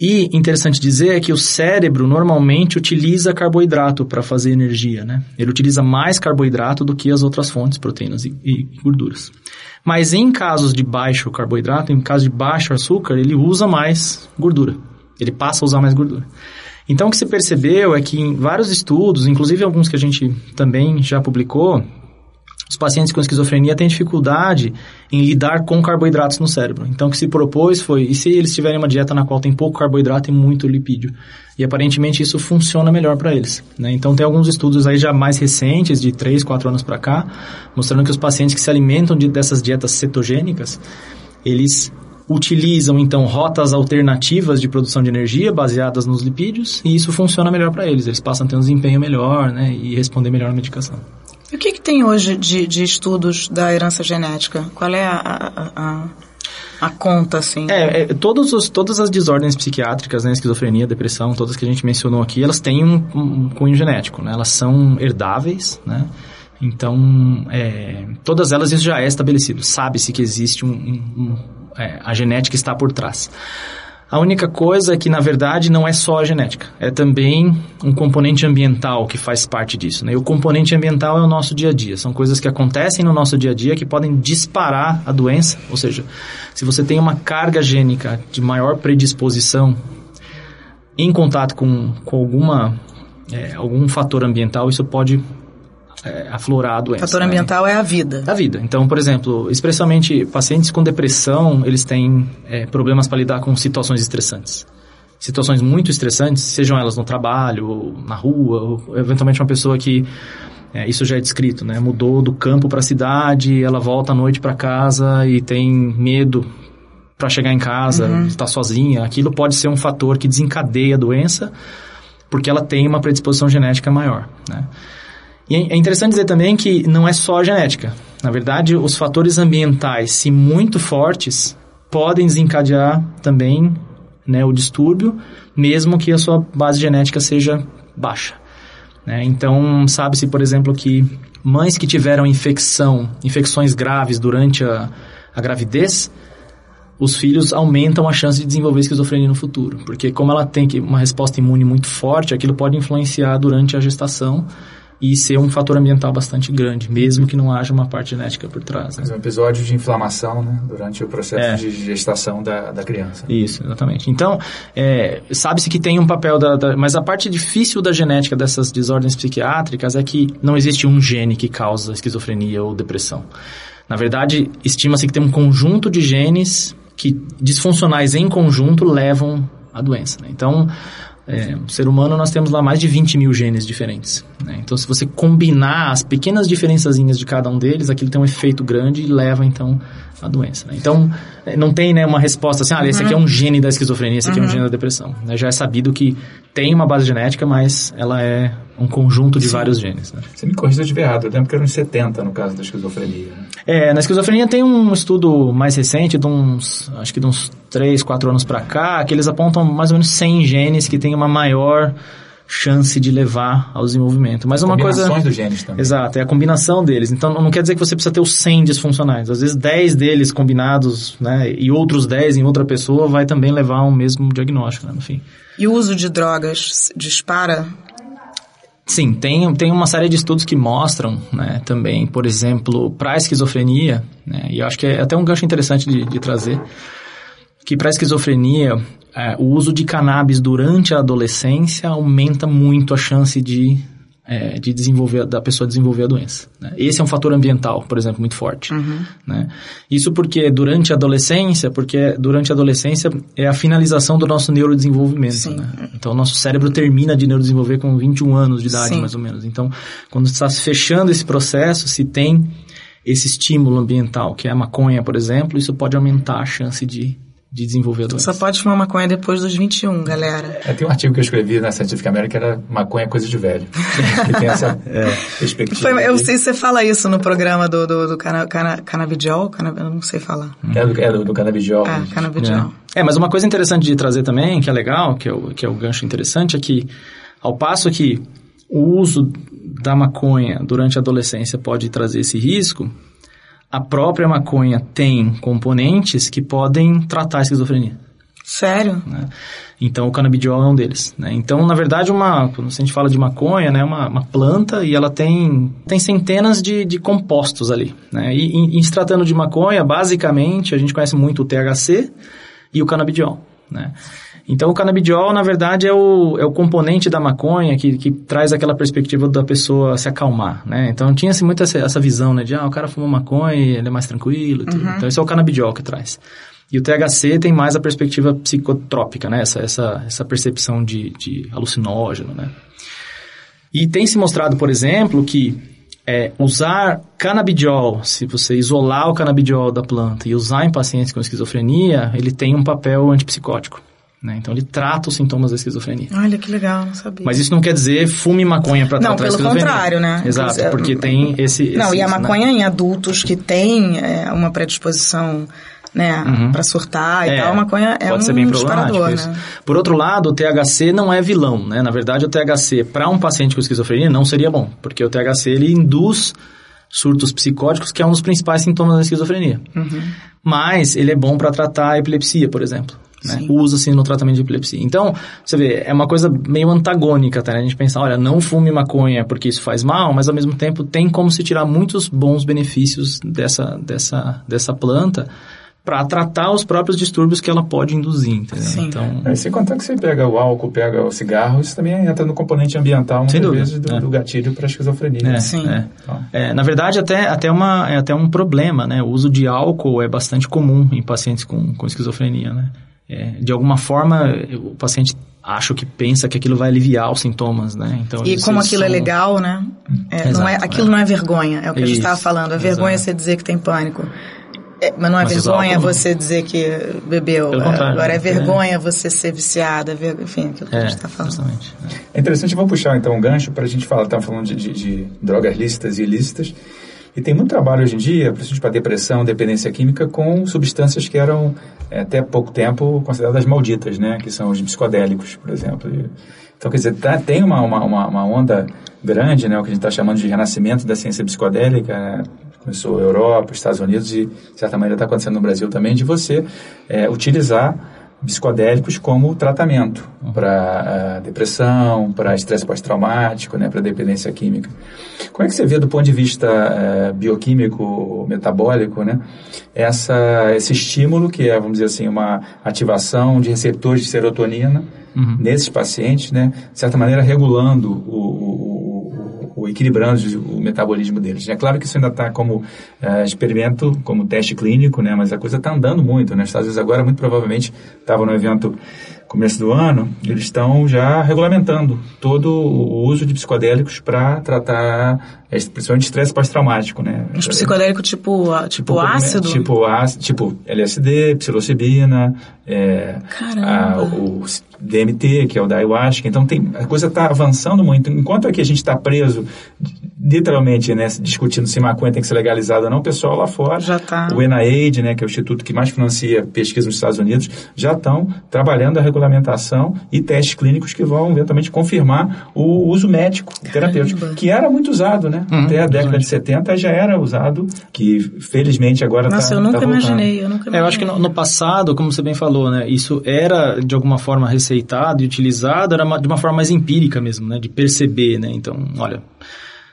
E interessante dizer é que o cérebro normalmente utiliza carboidrato para fazer energia, né? Ele utiliza mais carboidrato do que as outras fontes, proteínas e, e, gorduras. Mas em casos de baixo carboidrato, em caso de baixo açúcar, ele usa mais gordura. Ele passa a usar mais gordura. Então o que se percebeu é que em vários estudos, inclusive alguns que a gente também já publicou, os pacientes com esquizofrenia têm dificuldade em lidar com carboidratos no cérebro. Então, o que se propôs foi, e se eles tiverem uma dieta na qual tem pouco carboidrato e muito lipídio? E aparentemente isso funciona melhor para eles. Né? Então, tem alguns estudos aí já mais recentes, de 3, 4 anos para cá, mostrando que os pacientes que se alimentam de, dessas dietas cetogênicas, eles utilizam então rotas alternativas de produção de energia baseadas nos lipídios e isso funciona melhor para eles. Eles passam a ter um desempenho melhor né, e responder melhor à medicação. E o que, que tem hoje de, de, estudos da herança genética? Qual é a, a, a, a conta, assim? É, é todos os, todas as desordens psiquiátricas, né, esquizofrenia, depressão, todas que a gente mencionou aqui, elas têm um, um cunho genético, né? Elas são herdáveis, né? Então, é, todas elas isso já é estabelecido. Sabe-se que existe um, um, um é, a genética está por trás. A única coisa é que, na verdade, não é só a genética. É também um componente ambiental que faz parte disso. Né? E o componente ambiental é o nosso dia a dia. São coisas que acontecem no nosso dia a dia que podem disparar a doença. Ou seja, se você tem uma carga gênica de maior predisposição em contato com, com alguma, é, algum fator ambiental, isso pode é, aflorar a doença. Fator né? ambiental é a vida. A vida. Então, por exemplo, especialmente pacientes com depressão, eles têm é, problemas para lidar com situações estressantes. Situações muito estressantes, sejam elas no trabalho, ou na rua, ou eventualmente uma pessoa que é, isso já é descrito, né? Mudou do campo para a cidade, ela volta à noite para casa e tem medo para chegar em casa, uhum. está sozinha. Aquilo pode ser um fator que desencadeia a doença, porque ela tem uma predisposição genética maior, né? E é interessante dizer também que não é só a genética. Na verdade, os fatores ambientais, se muito fortes, podem desencadear também né, o distúrbio, mesmo que a sua base genética seja baixa. Né? Então, sabe-se, por exemplo, que mães que tiveram infecção, infecções graves durante a, a gravidez, os filhos aumentam a chance de desenvolver esquizofrenia no futuro. Porque como ela tem uma resposta imune muito forte, aquilo pode influenciar durante a gestação e ser um fator ambiental bastante grande, mesmo que não haja uma parte genética por trás. Né? um episódio de inflamação né, durante o processo é. de gestação da, da criança. Isso, exatamente. Então, é, sabe-se que tem um papel da, da, Mas a parte difícil da genética dessas desordens psiquiátricas é que não existe um gene que causa esquizofrenia ou depressão. Na verdade, estima-se que tem um conjunto de genes que, disfuncionais em conjunto, levam à doença. Né? Então, é, o ser humano, nós temos lá mais de 20 mil genes diferentes. Né? Então, se você combinar as pequenas diferençazinhas de cada um deles, aquilo tem um efeito grande e leva, então, à doença. Né? Então, é, não tem né, uma resposta assim, ah, esse aqui é um uhum. gene da esquizofrenia, esse aqui uhum. é um gene da depressão. Né? Já é sabido que tem uma base genética, mas ela é um conjunto de Sim. vários genes. Né? Você me corrija se eu estiver errado, eu lembro que eram uns 70 no caso da esquizofrenia. Né? É, na esquizofrenia tem um estudo mais recente, de uns, acho que de uns 3, 4 anos para cá, que eles apontam mais ou menos 100 genes que têm uma maior chance de levar ao desenvolvimento. Mas uma coisa... dos genes também. Exato, é a combinação deles. Então não quer dizer que você precisa ter os 100 disfuncionais. Às vezes 10 deles combinados, né, e outros 10 em outra pessoa vai também levar ao mesmo diagnóstico, né, no fim. E o uso de drogas dispara Sim, tem, tem uma série de estudos que mostram né, também, por exemplo, para a esquizofrenia, né, e eu acho que é até um gancho interessante de, de trazer, que para a esquizofrenia, é, o uso de cannabis durante a adolescência aumenta muito a chance de é, de desenvolver da pessoa desenvolver a doença. Né? Esse é um fator ambiental, por exemplo, muito forte. Uhum. Né? Isso porque durante a adolescência, porque durante a adolescência é a finalização do nosso neurodesenvolvimento. Né? Então, o nosso cérebro termina de neurodesenvolver com 21 anos de idade, Sim. mais ou menos. Então, quando está fechando esse processo, se tem esse estímulo ambiental, que é a maconha, por exemplo, isso pode aumentar a chance de de desenvolver a doença. Só pode fumar maconha depois dos 21, galera. É, tem um artigo que eu escrevi na Scientific American que era maconha é coisa de velho. que tem essa é. perspectiva. Foi, eu sei se você fala isso no programa do, do, do cana, cana, canabidiol, cana, eu não sei falar. É do, é do, do canabidiol. É, canabidiol. É. é. mas uma coisa interessante de trazer também, que é legal, que é o, que é o gancho interessante, é que ao passo que o uso da maconha durante a adolescência pode trazer esse risco, a própria maconha tem componentes que podem tratar a esquizofrenia. Sério? Né? Então, o canabidiol é um deles. Né? Então, na verdade, uma, quando a gente fala de maconha, né, uma, uma planta e ela tem, tem centenas de, de compostos ali. Né? E, em se tratando de maconha, basicamente, a gente conhece muito o THC e o canabidiol. Né? Então, o canabidiol, na verdade, é o, é o componente da maconha que, que traz aquela perspectiva da pessoa se acalmar, né? Então, tinha-se muito essa, essa visão, né? De, ah, o cara fuma maconha e ele é mais tranquilo. Uhum. Então, esse é o canabidiol que traz. E o THC tem mais a perspectiva psicotrópica, né? Essa, essa, essa percepção de, de alucinógeno, né? E tem se mostrado, por exemplo, que é, usar canabidiol, se você isolar o canabidiol da planta e usar em pacientes com esquizofrenia, ele tem um papel antipsicótico. Né? Então ele trata os sintomas da esquizofrenia. Olha que legal, não sabia. Mas isso não quer dizer fume maconha para tratar a esquizofrenia. Não, pelo contrário, né? Exato, porque tem esse... Não, esse, e a né? maconha né? em adultos que têm é, uma predisposição né, uhum. para surtar e é, tal, a maconha é pode um ser bem problemático né? Por outro lado, o THC não é vilão, né? Na verdade, o THC para um paciente com esquizofrenia não seria bom, porque o THC ele induz surtos psicóticos, que é um dos principais sintomas da esquizofrenia. Uhum. Mas ele é bom para tratar a epilepsia, por exemplo. Né? Usa-se no tratamento de epilepsia. Então, você vê, é uma coisa meio antagônica, tá? Né? A gente pensa, olha, não fume maconha porque isso faz mal, mas ao mesmo tempo tem como se tirar muitos bons benefícios dessa, dessa, dessa planta para tratar os próprios distúrbios que ela pode induzir, entendeu? Sim. Então, é, sem contar que você pega o álcool, pega o cigarro, isso também entra no componente ambiental, muitas vezes, do, é. do gatilho para a esquizofrenia. É, Sim. É. Então. é. na verdade, até, até, uma, é até um problema, né? O uso de álcool é bastante comum em pacientes com, com esquizofrenia, né? É, de alguma forma, o paciente acho que pensa que aquilo vai aliviar os sintomas, né? Então, e como aquilo é são... é legal, né? É, Exato, não é, aquilo é. não é vergonha, é o que Isso, a gente estava falando. A vergonha é você dizer que tem pânico. É, mas não é mas vergonha você dizer que bebeu. Agora é vergonha você ser viciada, enfim, aquilo que a gente está falando. Justamente. É interessante, vamos puxar então um gancho para a gente falar, estamos falando de, de, de drogas lícitas e ilícitas. E tem muito trabalho hoje em dia, principalmente para depressão, dependência química, com substâncias que eram é, até pouco tempo consideradas malditas, né? Que são os psicodélicos, por exemplo. Então, quer dizer, tá, tem uma, uma, uma onda grande, né? O que a gente está chamando de renascimento da ciência psicodélica, né? começou Europa, Estados Unidos e, de certa maneira, está acontecendo no Brasil também, de você é, utilizar psicodélicos como tratamento para uh, depressão, para estresse pós-traumático, né, para dependência química. Como é que você vê do ponto de vista uh, bioquímico, metabólico, né, essa, esse estímulo que é, vamos dizer assim, uma ativação de receptores de serotonina uhum. nesses pacientes, né, de certa maneira regulando o, o equilibrando o metabolismo deles. É claro que isso ainda está como uh, experimento, como teste clínico, né? Mas a coisa está andando muito, né? Os Estados Unidos agora, muito provavelmente, estava no evento começo do ano, eles estão já regulamentando todo o uso de psicodélicos para tratar, é, principalmente estresse pós-traumático, né? Os psicodélicos tipo, tipo, tipo ácido? Tipo, ácido, tipo LSD, psilocibina, é, a, o DMT, que é o da ayahuasca. Então, tem, a coisa está avançando muito. Enquanto aqui a gente está preso literalmente, né, discutindo se maconha tem que ser legalizada ou não, o pessoal lá fora, já tá. o NIAID, né, que é o instituto que mais financia pesquisa nos Estados Unidos, já estão trabalhando a regulamentação e testes clínicos que vão eventualmente confirmar o uso médico, terapêutico, que era muito usado, né? Uhum, Até a década de 70 já era usado, que felizmente agora está Nossa, eu nunca tá imaginei, eu nunca imaginei. É, eu acho que no, no, passado, como você bem falou, né, isso era de alguma forma receitado e utilizado, era uma, de uma forma mais empírica mesmo, né, de perceber, né? Então, olha,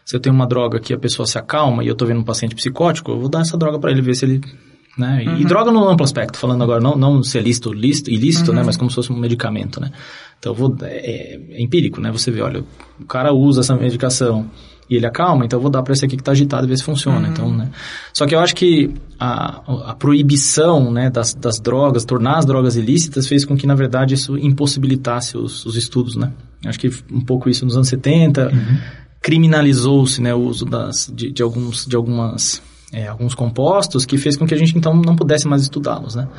se eu tenho uma droga que a pessoa se acalma e eu estou vendo um paciente psicótico, eu vou dar essa droga para ele ver se ele né? Uhum. E droga no amplo aspecto, falando agora, não, não se é lícito, lícito ilícito, né? uhum. né? Mas como se fosse um medicamento, né? Então, vou, é, é, empírico, né? Você vê, olha, o cara usa essa medicação e ele acalma, então eu vou dar para esse aqui que está agitado e ver se funciona. Uhum. Então, né? Só que eu acho que a, a proibição né, das, das drogas, tornar as drogas ilícitas, fez com que, na verdade, isso impossibilitasse os, os estudos, né? Acho que um pouco isso nos anos 70 criminalizou-se né, o uso das, de, de, alguns, de algumas é, alguns compostos que fez com que a gente então não pudesse mais estudá-los, né?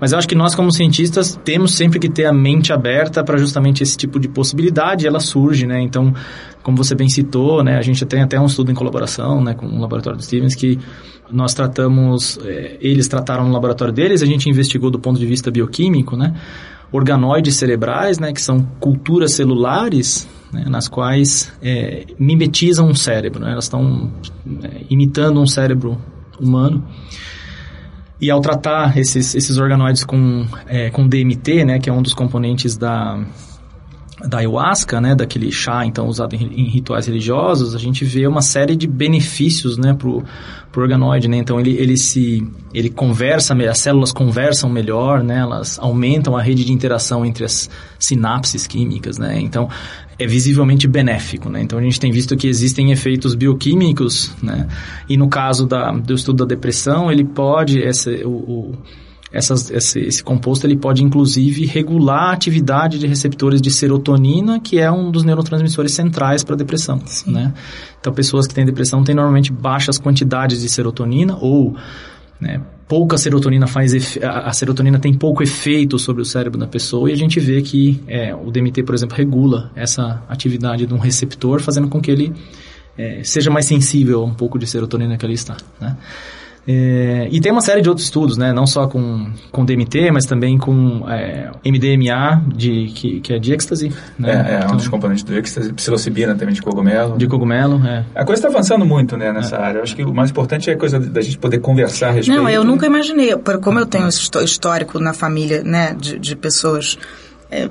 Mas eu acho que nós como cientistas temos sempre que ter a mente aberta para justamente esse tipo de possibilidade, ela surge, né? Então, como você bem citou, né, a gente tem até um estudo em colaboração, né, com o laboratório do Stevens que nós tratamos, é, eles trataram no laboratório deles, a gente investigou do ponto de vista bioquímico, né? Organoides cerebrais, né, que são culturas celulares né, nas quais é, mimetizam um cérebro. Né, elas estão é, imitando um cérebro humano. E ao tratar esses, esses organoides com, é, com DMT, né, que é um dos componentes da, da ayahuasca, né, daquele chá então usado em, em, rituais religiosos, a gente vê uma série de benefícios, né, pro, pro organoide, né? Então ele, ele se ele conversa, as células conversam melhor, né? Elas aumentam a rede de interação entre as sinapses químicas, né? Então é visivelmente benéfico, né? Então a gente tem visto que existem efeitos bioquímicos, né? E no caso da, do estudo da depressão, ele pode esse, o, o essas, esse, esse, composto ele pode inclusive regular a atividade de receptores de serotonina, que é um dos neurotransmissores centrais para a depressão. Né? Então, pessoas que têm depressão têm normalmente baixas quantidades de serotonina ou né, pouca serotonina faz a, a serotonina tem pouco efeito sobre o cérebro da pessoa e a gente vê que é, o DMT, por exemplo, regula essa atividade de um receptor, fazendo com que ele é, seja mais sensível a um pouco de serotonina que ali está. Né? É, e tem uma série de outros estudos, né? Não só com, com DMT, mas também com é, MDMA, de, que, que é de êxtase. Né? É, é então, um dos componentes do êxtase, psilocibina também de cogumelo. De cogumelo, é. A coisa está avançando muito, né, nessa é. área. Eu acho que o mais importante é a coisa da gente poder conversar a respeito. Não, eu nunca imaginei, como eu tenho esse histórico na família, né, de, de pessoas... É,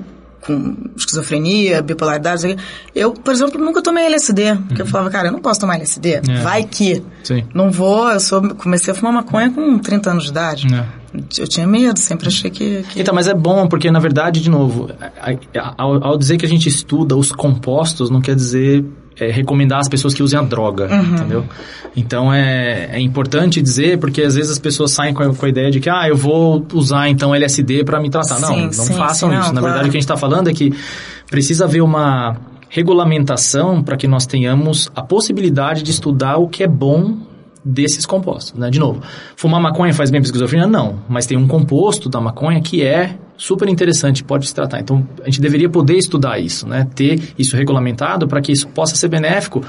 esquizofrenia, bipolaridade. Eu, por exemplo, nunca tomei LSD, porque uhum. eu falava, cara, eu não posso tomar LSD. É. Vai que. Sim. Não vou, eu sou, comecei a fumar maconha com 30 anos de idade. É. Eu tinha medo, sempre achei que, que, Então, mas é bom, porque na verdade, de novo, ao, ao dizer que a gente estuda os compostos, não quer dizer é, recomendar às pessoas que usem a droga, uhum. entendeu? Então é, é importante dizer, porque às vezes as pessoas saem com a, com a ideia de que, ah, eu vou usar então LSD para me tratar. Sim, não, não sim, façam sim, isso. Não, Na claro. verdade, o que a gente está falando é que precisa haver uma regulamentação para que nós tenhamos a possibilidade de estudar o que é bom desses compostos, né? De novo, fumar maconha faz bem para esquizofrenia? Não, mas tem um composto da maconha que é super interessante, pode se tratar. Então, a gente deveria poder estudar isso, né? Ter isso regulamentado para que isso possa ser benéfico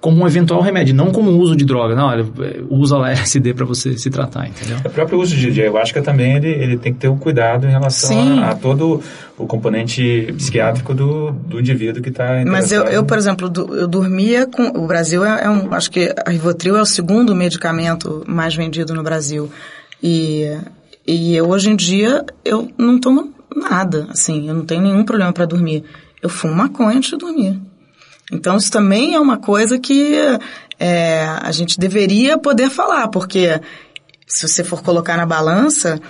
como um eventual remédio, não como uso de droga. Não, olha, usa lá LSD para você se tratar, entendeu? O próprio uso de, de ayahuasca também, ele, ele tem que ter um cuidado em relação a, a, todo o componente psiquiátrico do, do indivíduo que está Mas eu, eu, por exemplo, eu dormia com... O Brasil é, é um... Acho que a Rivotril é o segundo medicamento mais vendido no Brasil. E, e eu, hoje em dia, eu não tomo nada, assim. Eu não tenho nenhum problema para dormir. Eu fumo maconha antes de dormir. Então, isso também é uma coisa que é, a gente deveria poder falar, porque se você for colocar na balança,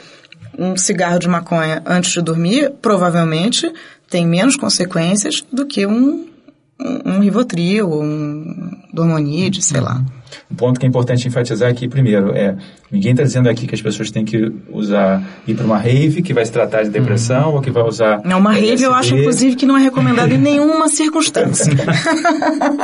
um cigarro de maconha antes de dormir, provavelmente tem menos consequências do que um, um, um Rivotril, um Dormonide, sei lá. Um ponto que é importante enfatizar aqui, primeiro, é ninguém está dizendo aqui que as pessoas têm que usar, ir para uma rave que vai se tratar de depressão uhum. ou que vai usar. Não, uma rave eu acho, inclusive, que não é recomendado em nenhuma circunstância.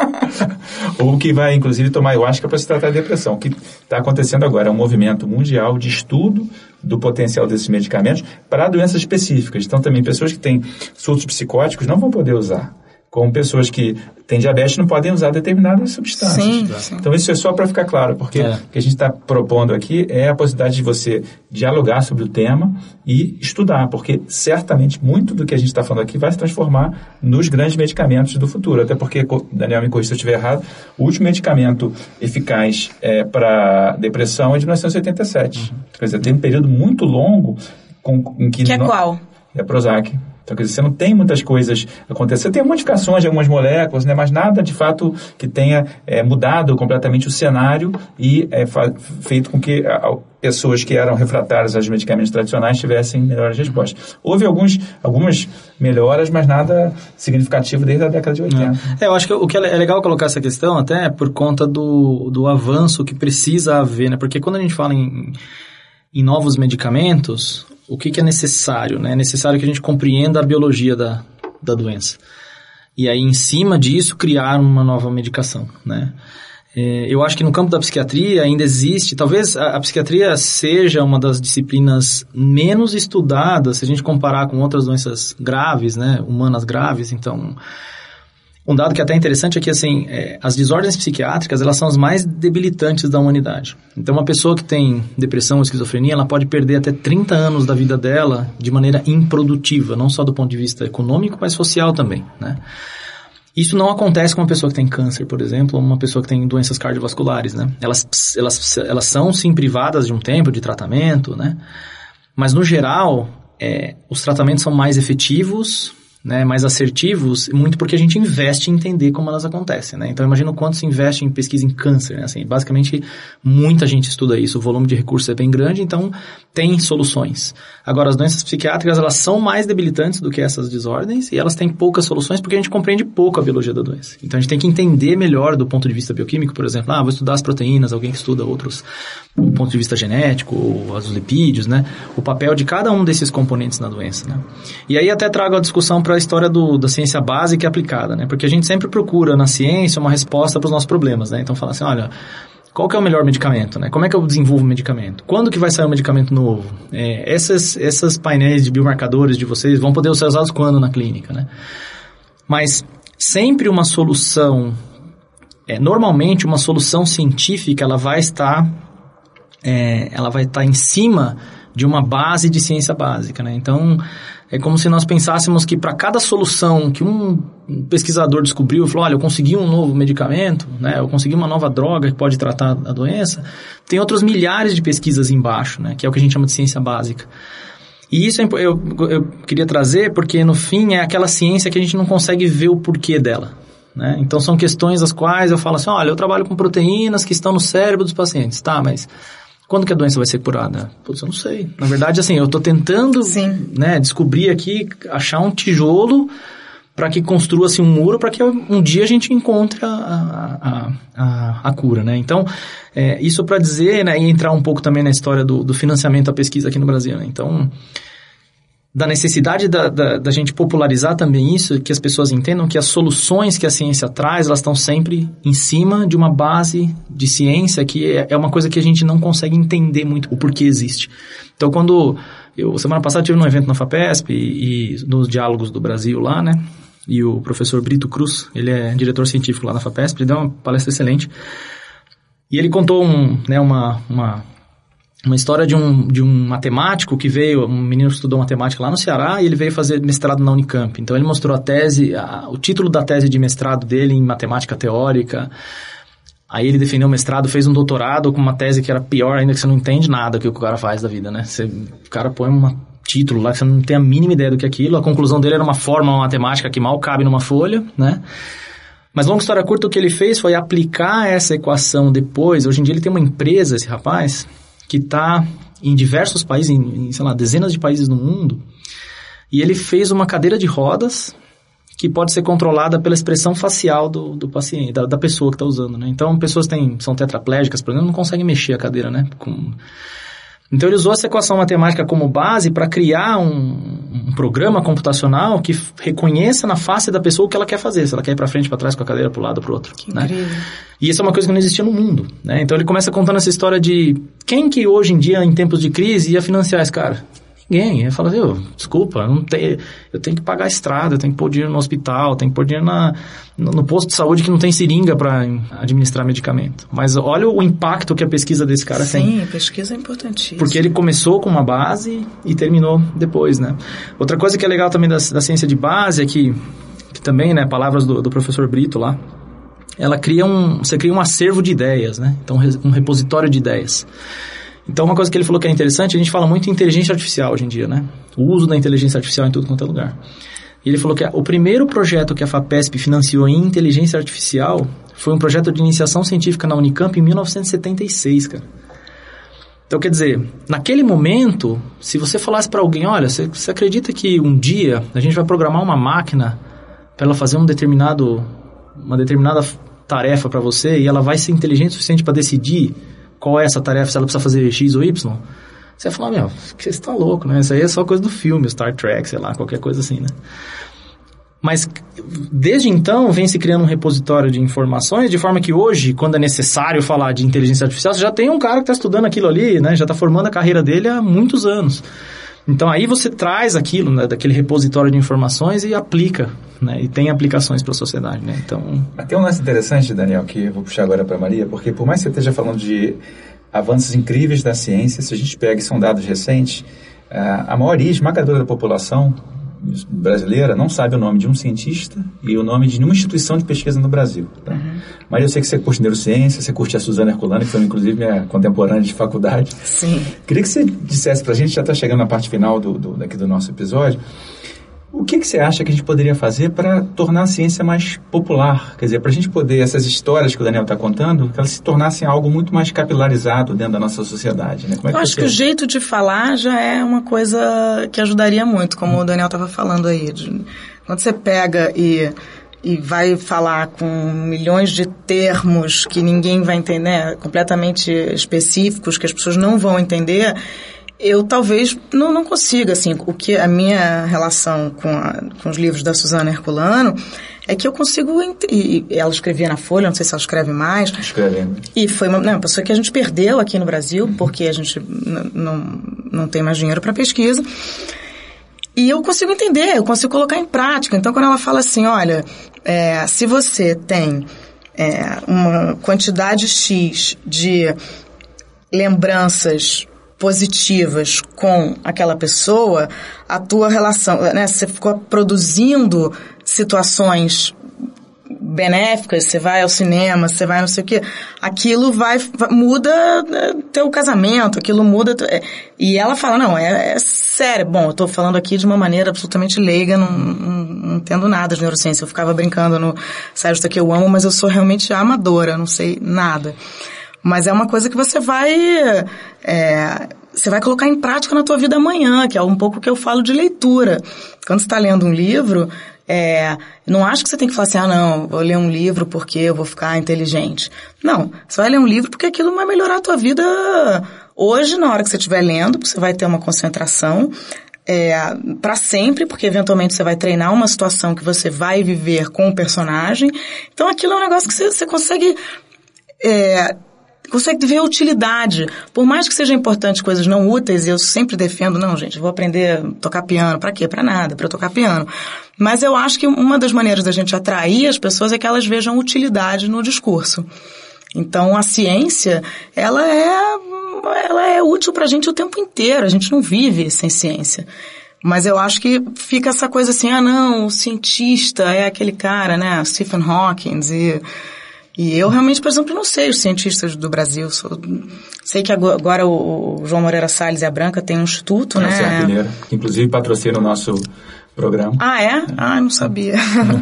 ou que vai, inclusive, tomar ayahuasca para se tratar de depressão. O que está acontecendo agora é um movimento mundial de estudo do potencial desses medicamentos para doenças específicas. Então, também pessoas que têm surtos psicóticos não vão poder usar como pessoas que têm diabetes não podem usar determinadas substâncias. Sim, sim. Então isso é só para ficar claro, porque é. o que a gente está propondo aqui é a possibilidade de você dialogar sobre o tema e estudar, porque certamente muito do que a gente está falando aqui vai se transformar nos grandes medicamentos do futuro. Até porque, Daniel me corrija se eu estiver errado, o último medicamento eficaz é, para depressão é de 1987. Uhum. Quer dizer, tem um período muito longo com, em que... Que é qual? É Prozac. Então, quer dizer, você não tem muitas coisas acontecendo. Você tem modificações de algumas moléculas, né, mas nada de fato que tenha é, mudado completamente o cenário e é, feito com que a, pessoas que eram refratárias aos medicamentos tradicionais tivessem melhores respostas. Houve alguns, algumas melhoras, mas nada significativo desde a década de 80. É, é eu acho que o que é legal colocar essa questão até por conta do, do avanço que precisa haver, né? Porque quando a gente fala em, em novos medicamentos, o que, que é necessário? Né? É necessário que a gente compreenda a biologia da, da doença. E aí, em cima disso, criar uma nova medicação, né? É, eu acho que no campo da psiquiatria ainda existe, talvez a, a, psiquiatria seja uma das disciplinas menos estudadas, se a gente comparar com outras doenças graves, né, humanas graves, então... Um dado que é até interessante é que, assim, é, as desordens psiquiátricas, elas são as mais debilitantes da humanidade. Então, uma pessoa que tem depressão ou esquizofrenia, ela pode perder até 30 anos da vida dela de maneira improdutiva, não só do ponto de vista econômico, mas social também, né? Isso não acontece com uma pessoa que tem câncer, por exemplo, ou uma pessoa que tem doenças cardiovasculares, né? Elas, elas, elas são, sim, privadas de um tempo de tratamento, né? Mas, no geral, é, os tratamentos são mais efetivos, né, mais assertivos, muito porque a gente investe em entender como elas acontecem, né? Então, imagina o quanto se investe em pesquisa em câncer, né? Assim, basicamente, muita gente estuda isso, o volume de recursos é bem grande, então tem soluções. Agora, as doenças psiquiátricas, elas são mais debilitantes do que essas desordens e elas têm poucas soluções porque a gente compreende pouco a biologia da doença. Então, a gente tem que entender melhor do ponto de vista bioquímico, por exemplo, ah, vou estudar as proteínas, alguém que estuda outros do ponto de vista genético, os lipídios, né? O papel de cada um desses componentes na doença, né? E aí até trago a discussão para a história do, da ciência básica e aplicada, né? Porque a gente sempre procura na ciência uma resposta para os nossos problemas, né? Então fala assim, olha, qual que é o melhor medicamento, né? Como é que eu desenvolvo o medicamento? Quando que vai sair um medicamento novo? É, essas, essas painéis de biomarcadores de vocês vão poder ser usados quando na clínica, né? Mas sempre uma solução, é, normalmente uma solução científica, ela vai estar, é, ela vai estar em cima de uma base de ciência básica, né? Então, é como se nós pensássemos que para cada solução que um pesquisador descobriu, falou, olha, eu consegui um novo medicamento, né, eu consegui uma nova droga que pode tratar a doença, tem outros milhares de pesquisas embaixo, né, que é o que a gente chama de ciência básica. E isso é eu, eu queria trazer porque, no fim, é aquela ciência que a gente não consegue ver o porquê dela. Né? Então, são questões as quais eu falo assim, olha, eu trabalho com proteínas que estão no cérebro dos pacientes. Tá, mas quando que a doença vai ser curada? Putz, eu não sei. Na verdade, assim, eu estou tentando né, descobrir aqui, achar um tijolo para que construa-se um muro para que um dia a gente encontre a, a, a, a cura, né? Então, é, isso para dizer, né, e entrar um pouco também na história do, do financiamento da pesquisa aqui no Brasil, né? Então, da necessidade da, da, da, gente popularizar também isso, que as pessoas entendam que as soluções que a ciência traz, elas estão sempre em cima de uma base de ciência que é, é uma coisa que a gente não consegue entender muito o porquê existe. Então, quando eu, semana passada, tive num evento na FAPESP e, e nos Diálogos do Brasil lá, né, e o professor Brito Cruz, ele é diretor científico lá na FAPESP, ele deu uma palestra excelente, e ele contou um, né, uma, uma uma história de um, de um matemático que veio, um menino estudou matemática lá no Ceará e ele veio fazer mestrado na Unicamp. Então ele mostrou a tese, a, o título da tese de mestrado dele em matemática teórica. Aí ele defendeu o mestrado, fez um doutorado com uma tese que era pior ainda, que você não entende nada que o cara faz da vida, né? Você, o cara põe um título lá que você não tem a mínima ideia do que é aquilo. A conclusão dele era uma fórmula matemática que mal cabe numa folha, né? Mas longa história curta, o que ele fez foi aplicar essa equação depois. Hoje em dia ele tem uma empresa, esse rapaz, que está em diversos países, em, em, sei lá, dezenas de países no mundo, e ele fez uma cadeira de rodas que pode ser controlada pela expressão facial do, do paciente, da, da pessoa que está usando, né? Então, pessoas têm, são tetraplégicas, por exemplo, não conseguem mexer a cadeira, né? Com, então ele usou essa equação matemática como base para criar um, um, programa computacional que reconheça na face da pessoa o que ela quer fazer, se ela quer ir para frente, para trás, com a cadeira para o lado, para o outro. Que né? Incrível. E isso é uma coisa que não existia no mundo. Né? Então ele começa contando essa história de quem que hoje em dia, em tempos de crise, ia financiar esse cara? Ninguém. Ele fala assim, desculpa, não tem, eu tenho que pagar a estrada, eu tenho que pôr dinheiro no hospital, tenho que pôr dinheiro na, no, no posto de saúde que não tem seringa para administrar medicamento. Mas olha o impacto que a pesquisa desse cara Sim, tem. Sim, pesquisa é importantíssima. Porque ele começou com uma base e terminou depois, né? Outra coisa que é legal também da, da ciência de base é que, que também, né, palavras do, do professor Brito lá, ela cria um, você cria um acervo de ideias, né? Então, um repositório de ideias. Então, uma coisa que ele falou que é interessante, a gente fala muito em inteligência artificial hoje em dia, né? O uso da inteligência artificial em tudo quanto é lugar. E ele falou que o primeiro projeto que a FAPESP financiou em inteligência artificial foi um projeto de iniciação científica na Unicamp em 1976, cara. Então, quer dizer, naquele momento, se você falasse para alguém, olha, você, você acredita que um dia a gente vai programar uma máquina para ela fazer um determinado, uma determinada tarefa para você e ela vai ser inteligente o suficiente para decidir qual é essa tarefa, se ela precisa fazer X ou Y, você vai falar, meu, você está louco, né? Isso aí é só coisa do filme, Star Trek, sei lá, qualquer coisa assim, né? Mas desde então vem se criando um repositório de informações, de forma que hoje, quando é necessário falar de inteligência artificial, você já tem um cara que está estudando aquilo ali, né? já está formando a carreira dele há muitos anos. Então aí você traz aquilo, né, daquele repositório de informações e aplica, né, e tem aplicações para a sociedade, né? Então. Mas tem um lance interessante, Daniel, que eu vou puxar agora para Maria, porque por mais que você esteja falando de avanços incríveis da ciência, se a gente pega, e são dados recentes, a maioria esmagadora da população brasileira não sabe o nome de um cientista e o nome de nenhuma instituição de pesquisa no Brasil. Tá? Uhum. Mas eu sei que você curte neurociência, você curte a Suzana Herculano, que foi inclusive minha contemporânea de faculdade. Sim. Queria que você dissesse para a gente, já está chegando na parte final do, do, daqui do nosso episódio, o que, que você acha que a gente poderia fazer para tornar a ciência mais popular? Quer dizer, para a gente poder, essas histórias que o Daniel está contando, que elas se tornassem algo muito mais capilarizado dentro da nossa sociedade. Né? É Eu acho que o jeito de falar já é uma coisa que ajudaria muito, como o Daniel estava falando aí. De, quando você pega e e vai falar com milhões de termos que ninguém vai entender, né, completamente específicos, que as pessoas não vão entender, eu talvez não, não consiga, assim, o que a minha relação com, a, com os livros da Suzana Herculano é que eu consigo, e ela escrevia na Folha, não sei se ela escreve mais. Escrevendo. E foi uma, não, uma pessoa que a gente perdeu aqui no Brasil, porque a gente não, não tem mais dinheiro para pesquisa. E eu consigo entender, eu consigo colocar em prática. Então, quando ela fala assim, olha, é, se você tem é, uma quantidade X de lembranças positivas com aquela pessoa, a tua relação, né, você ficou produzindo situações benéficas, você vai ao cinema, você vai não sei o quê, aquilo vai, muda né, teu casamento, aquilo muda. É, e ela fala, não, é, é sério. Bom, eu tô falando aqui de uma maneira absolutamente leiga, não, não, não entendo nada de neurociência. Eu ficava brincando no Sérgio que eu amo, mas eu sou realmente amadora, não sei nada. Mas é uma coisa que você vai, é, você vai colocar em prática na tua vida amanhã, que é um pouco que eu falo de leitura. Quando você está lendo um livro, é, não acho que você tem que falar assim, ah não, vou ler um livro porque eu vou ficar inteligente. Não, você vai ler um livro porque aquilo vai melhorar a tua vida hoje, na hora que você estiver lendo, porque você vai ter uma concentração é, para sempre, porque eventualmente você vai treinar uma situação que você vai viver com o personagem. Então aquilo é um negócio que você, você consegue é, consegue ver utilidade. Por mais que seja importante coisas não úteis, eu sempre defendo, não, gente, vou aprender a tocar piano. Para quê? Para nada, para tocar piano. Mas eu acho que uma das maneiras da gente atrair as pessoas é que elas vejam utilidade no discurso. Então, a ciência, ela é, ela é útil para a gente o tempo inteiro. A gente não vive sem ciência. Mas eu acho que fica essa coisa assim, ah não, o cientista é aquele cara, né, Stephen Hawking e e eu realmente, por exemplo, não sei os cientistas do Brasil. Sou, sei que agora o, João Moreira Salles e a Branca tem um instituto, é, né? Serra que inclusive patrocina o nosso programa. Ah, é? Ah, não sabia.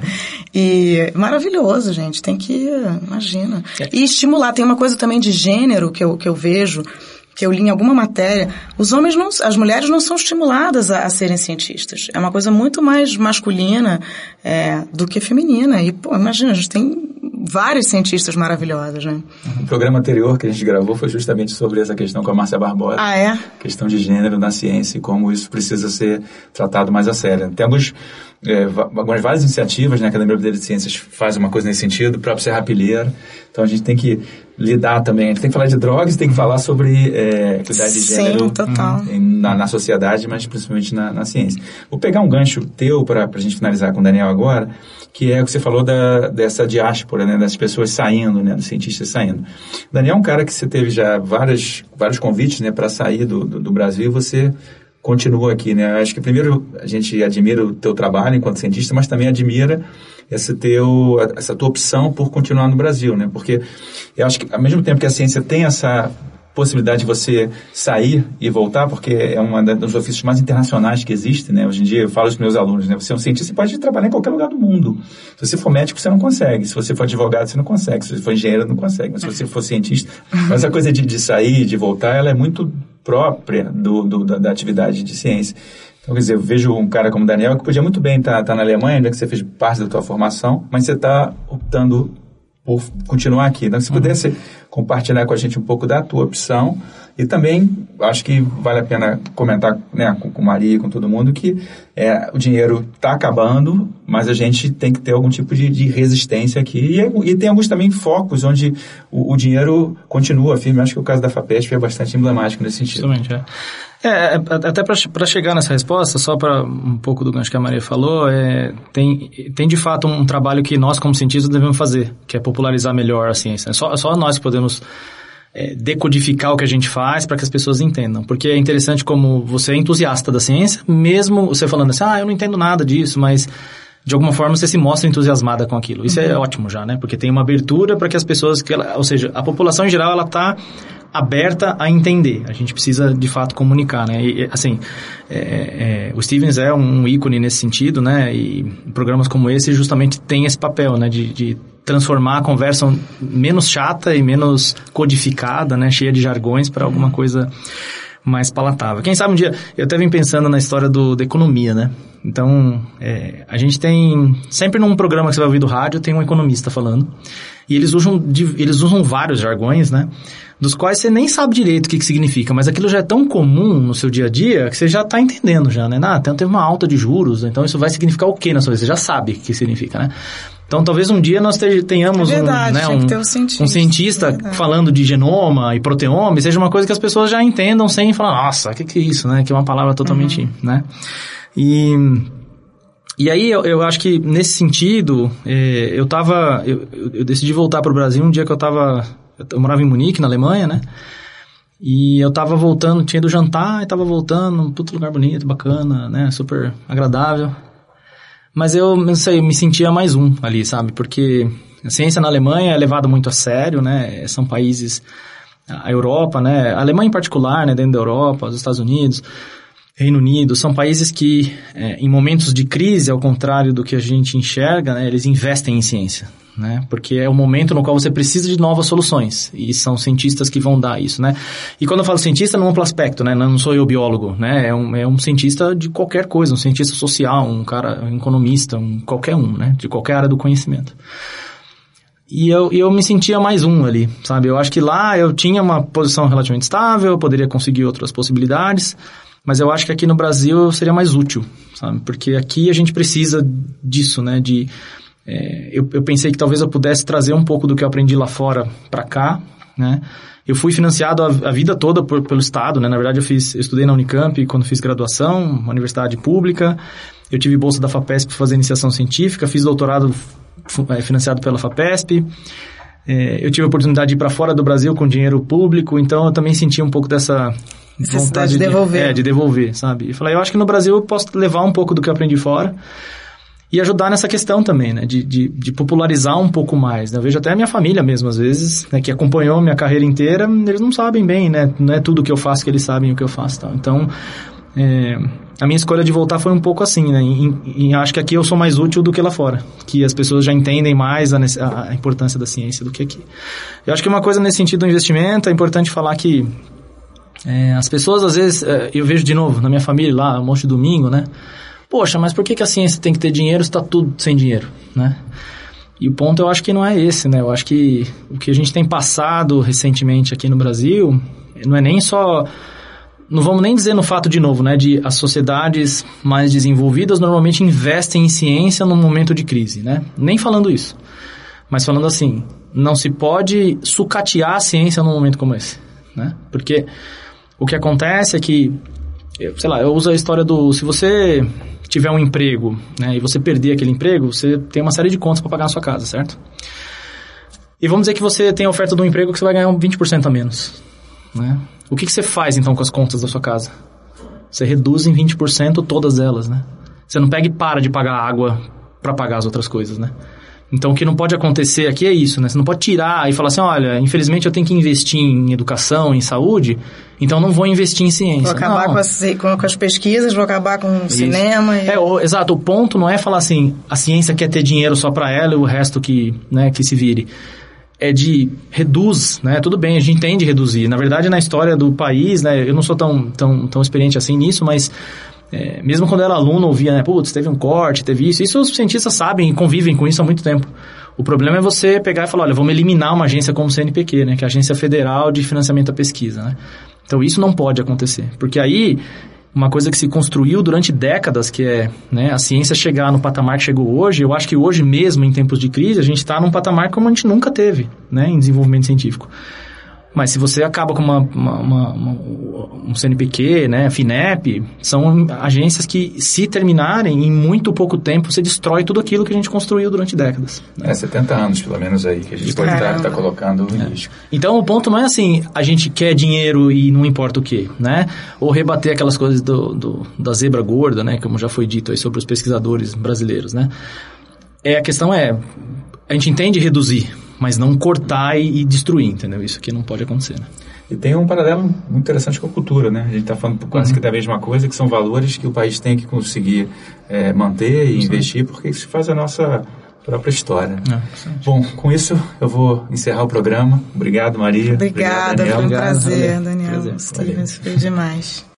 e maravilhoso, gente. Tem que, imagina. É. E estimular. Tem uma coisa também de gênero que eu, que eu vejo que eu li em alguma matéria, os homens não, as mulheres não são estimuladas a, a serem cientistas. É uma coisa muito mais masculina é, do que feminina. E, pô, imagina, a gente tem vários cientistas maravilhosos, né? O programa anterior que a gente gravou foi justamente sobre essa questão com a Márcia Barbosa. Ah, é? Questão de gênero na ciência e como isso precisa ser tratado mais a sério. Tem alguns, é, algumas várias iniciativas, né? A Academia Brasileira de Ciências faz uma coisa nesse sentido, o próprio Serra Pilheira. Então a gente tem que lidar também. A gente tem que falar de drogas, tem que falar sobre é, equidade de gênero total. Na, na, sociedade, mas principalmente na, na ciência. Vou pegar um gancho teu para a gente finalizar com o Daniel agora que é o que você falou da, dessa diáspora, né, das pessoas saindo, né, dos cientistas saindo. Daniel é um cara que você teve já várias, vários convites, né, para sair do, do, do, Brasil e você continua aqui, né? Acho que primeiro a gente admira o teu trabalho enquanto cientista, mas também admira esse teu, essa tua opção por continuar no Brasil, né? Porque eu acho que ao mesmo tempo que a ciência tem essa possibilidade de você sair e voltar, porque é um dos ofícios mais internacionais que existe, né? Hoje em dia eu falo para os meus alunos, né? Você é um cientista, você pode trabalhar em qualquer lugar do mundo. Se você for médico, você não consegue. Se você for advogado, você não consegue. Se você for engenheiro, não consegue. Mas se você for cientista... Mas a coisa de, de sair, de voltar, ela é muito própria do, do da, da, atividade de ciência. Então, quer dizer, eu vejo um cara como Daniel que podia muito bem estar tá, tá na Alemanha, ainda que você fez parte da tua formação, mas você está optando por continuar aqui. Então, se pudesse compartilhar com a gente um pouco da tua opção e também acho que vale a pena comentar né, com, com Maria, com todo mundo, que é, o dinheiro está acabando, mas a gente tem que ter algum tipo de, de resistência aqui. E, e, tem alguns também focos onde o, o, dinheiro continua firme. Acho que o caso da FAPESP é bastante emblemático nesse sentido. Justamente, é. É, é até para chegar nessa resposta, só para um pouco do gancho que a Maria falou, é, tem, tem de fato um trabalho que nós, como cientistas, devemos fazer, que é popularizar melhor a ciência. Só, só nós podemos é, decodificar o que a gente faz para que as pessoas entendam. Porque é interessante como você é entusiasta da ciência, mesmo você falando assim, ah, eu não entendo nada disso, mas de alguma forma você se mostra entusiasmada com aquilo. Isso é uhum. é ótimo já, né? Porque tem uma abertura para que as pessoas, que ela, ou seja, a população em geral, ela está aberta a entender. A gente precisa, de fato, comunicar, né? E, assim, é, é, o Stevens é um ícone nesse sentido, né? E programas como esse justamente têm esse papel, né? De, de transformar a conversa menos chata e menos codificada, né? Cheia de jargões para alguma coisa mais palatável. Quem sabe um dia, eu até vim pensando na história do, da economia, né? Então, é, a gente tem, sempre num programa que você vai ouvir do rádio, tem um economista falando, e eles usam, eles usam vários jargões, né? Dos quais você nem sabe direito o que, que significa, mas aquilo já é tão comum no seu dia a dia que você já está entendendo já, né? Ah, então uma alta de juros, então isso vai significar o que na sua vida? Você já sabe o que significa, né? Então, talvez um dia nós tenhamos é verdade, um, né, um, um, cientista, um cientista falando de genoma e proteoma, seja uma coisa que as pessoas já entendam sem falar, nossa, o que, que é isso, né? Que é uma palavra totalmente, uhum. né? E, e aí eu, eu acho que nesse sentido, eh, eu tava, eu, eu decidi voltar para o Brasil um dia que eu tava, eu morava em Munique, na Alemanha, né? E eu tava voltando, tinha ido jantar e tava voltando, um puto lugar bonito, bacana, né? Super agradável. Mas eu, não sei, me sentia mais um ali, sabe? Porque a ciência na Alemanha é levada muito a sério, né? São países, a Europa, né? A Alemanha em particular, né? Dentro da Europa, os Estados Unidos, Reino Unido, são países que, é, em momentos de crise, ao contrário do que a gente enxerga, né? Eles investem em ciência, né? Porque é o momento no qual você precisa de novas soluções e são cientistas que vão dar isso, né? E quando eu falo cientista, não um aspecto, né? Não sou eu biólogo, né? É um, é um cientista de qualquer coisa, um cientista social, um cara, um economista, um qualquer um, né? De qualquer área do conhecimento. E eu, eu me sentia mais um ali, sabe? Eu acho que lá eu tinha uma posição relativamente estável, eu poderia conseguir outras possibilidades, mas eu acho que aqui no Brasil seria mais útil, sabe? Porque aqui a gente precisa disso, né? De é, eu, eu, pensei que talvez eu pudesse trazer um pouco do que eu aprendi lá fora para cá, né? Eu fui financiado a, a vida toda por, pelo Estado, né? Na verdade, eu, fiz, eu estudei na Unicamp quando fiz graduação, uma universidade pública. Eu tive bolsa da FAPESP para fazer iniciação científica, fiz doutorado é, financiado pela FAPESP. É, eu tive a oportunidade de ir para fora do Brasil com dinheiro público, então eu também senti um pouco dessa vontade de devolver. De, é, de devolver, sabe? E falei, eu acho que no Brasil eu posso levar um pouco do que eu aprendi fora e ajudar nessa questão também, né? De, de, de popularizar um pouco mais. Né? Eu vejo até a minha família mesmo, às vezes, né? que acompanhou minha carreira inteira, eles não sabem bem, né? Não é tudo que eu faço que eles sabem o que eu faço. Tá? Então, é, a minha escolha de voltar foi um pouco assim, né? E, e, acho que aqui eu sou mais útil do que lá fora. Que as pessoas já entendem mais a, a, a importância da ciência do que aqui. Eu acho que uma coisa nesse sentido do investimento, é importante falar que é, as pessoas, às vezes, é, eu vejo de novo na minha família lá, um monte de domingo, né? poxa, mas por que, que a ciência tem que ter dinheiro se está tudo sem dinheiro, né? E o ponto eu acho que não é esse, né? Eu acho que o que a gente tem passado recentemente aqui no Brasil não é nem só não vamos nem dizer no fato de novo, né, de as sociedades mais desenvolvidas normalmente investem em ciência num momento de crise, né? Nem falando isso. Mas falando assim, não se pode sucatear a ciência num momento como esse, né? Porque o que acontece é que, sei lá, eu uso a história do se você tiver um emprego né, e você perder aquele emprego, você tem uma série de contas para pagar na sua casa, certo? E vamos dizer que você tem a oferta de um emprego que você vai ganhar um 20% a menos. Né? O que, que você faz então com as contas da sua casa? Você reduz em 20% todas elas, né? Você não pega e para de pagar água para pagar as outras coisas, né? Então, o que não pode acontecer aqui é isso, né? Você não pode tirar e falar assim, olha, infelizmente eu tenho que investir em educação, em saúde, então não vou investir em ciência. Vou acabar com as, com as, pesquisas, vou acabar com o isso. cinema. E... É, o, exato. O ponto não é falar assim, a ciência quer ter dinheiro só para ela e o resto que, né, que se vire. É de reduz, né? Tudo bem, a gente entende reduzir. Na verdade, na história do país, né? Eu não sou tão, tão, tão experiente assim nisso, mas é, mesmo quando era aluno, ouvia, né, putz, teve um corte, teve isso. Isso os cientistas sabem e convivem com isso há muito tempo. O problema é você pegar e falar, olha, vamos eliminar uma agência como o CNPq, né, que é a Agência Federal de Financiamento à Pesquisa, né? Então isso não pode acontecer, porque aí uma coisa que se construiu durante décadas, que é né, a ciência chegar no patamar que chegou hoje, eu acho que hoje mesmo, em tempos de crise, a gente está num patamar como a gente nunca teve né, em desenvolvimento científico. Mas se você acaba com uma, uma, uma, um CNPq, né, FINEP, são agências que, se terminarem, em muito pouco tempo, você destrói tudo aquilo que a gente construiu durante décadas. Né? É, 70 anos, pelo menos, aí, que a gente pode estar tá colocando em é. risco. Então, o ponto não é assim, a gente quer dinheiro e não importa o quê, né? Ou rebater aquelas coisas do, do da zebra gorda, né, como já foi dito aí sobre os pesquisadores brasileiros, né? É, a questão é, a gente entende reduzir, mas não cortar e, e destruir, entendeu? Isso aqui não pode acontecer, né? E tem um paralelo muito interessante com a cultura, né? A gente está falando quase uhum. que da mesma coisa, que são valores que o país tem que conseguir é, manter e Sim. investir, porque isso faz a nossa própria história. É, Bom, com isso eu vou encerrar o programa. Obrigado, Maria. Obrigada, Obrigado, foi um prazer, Daniel. Prazer. Foi demais.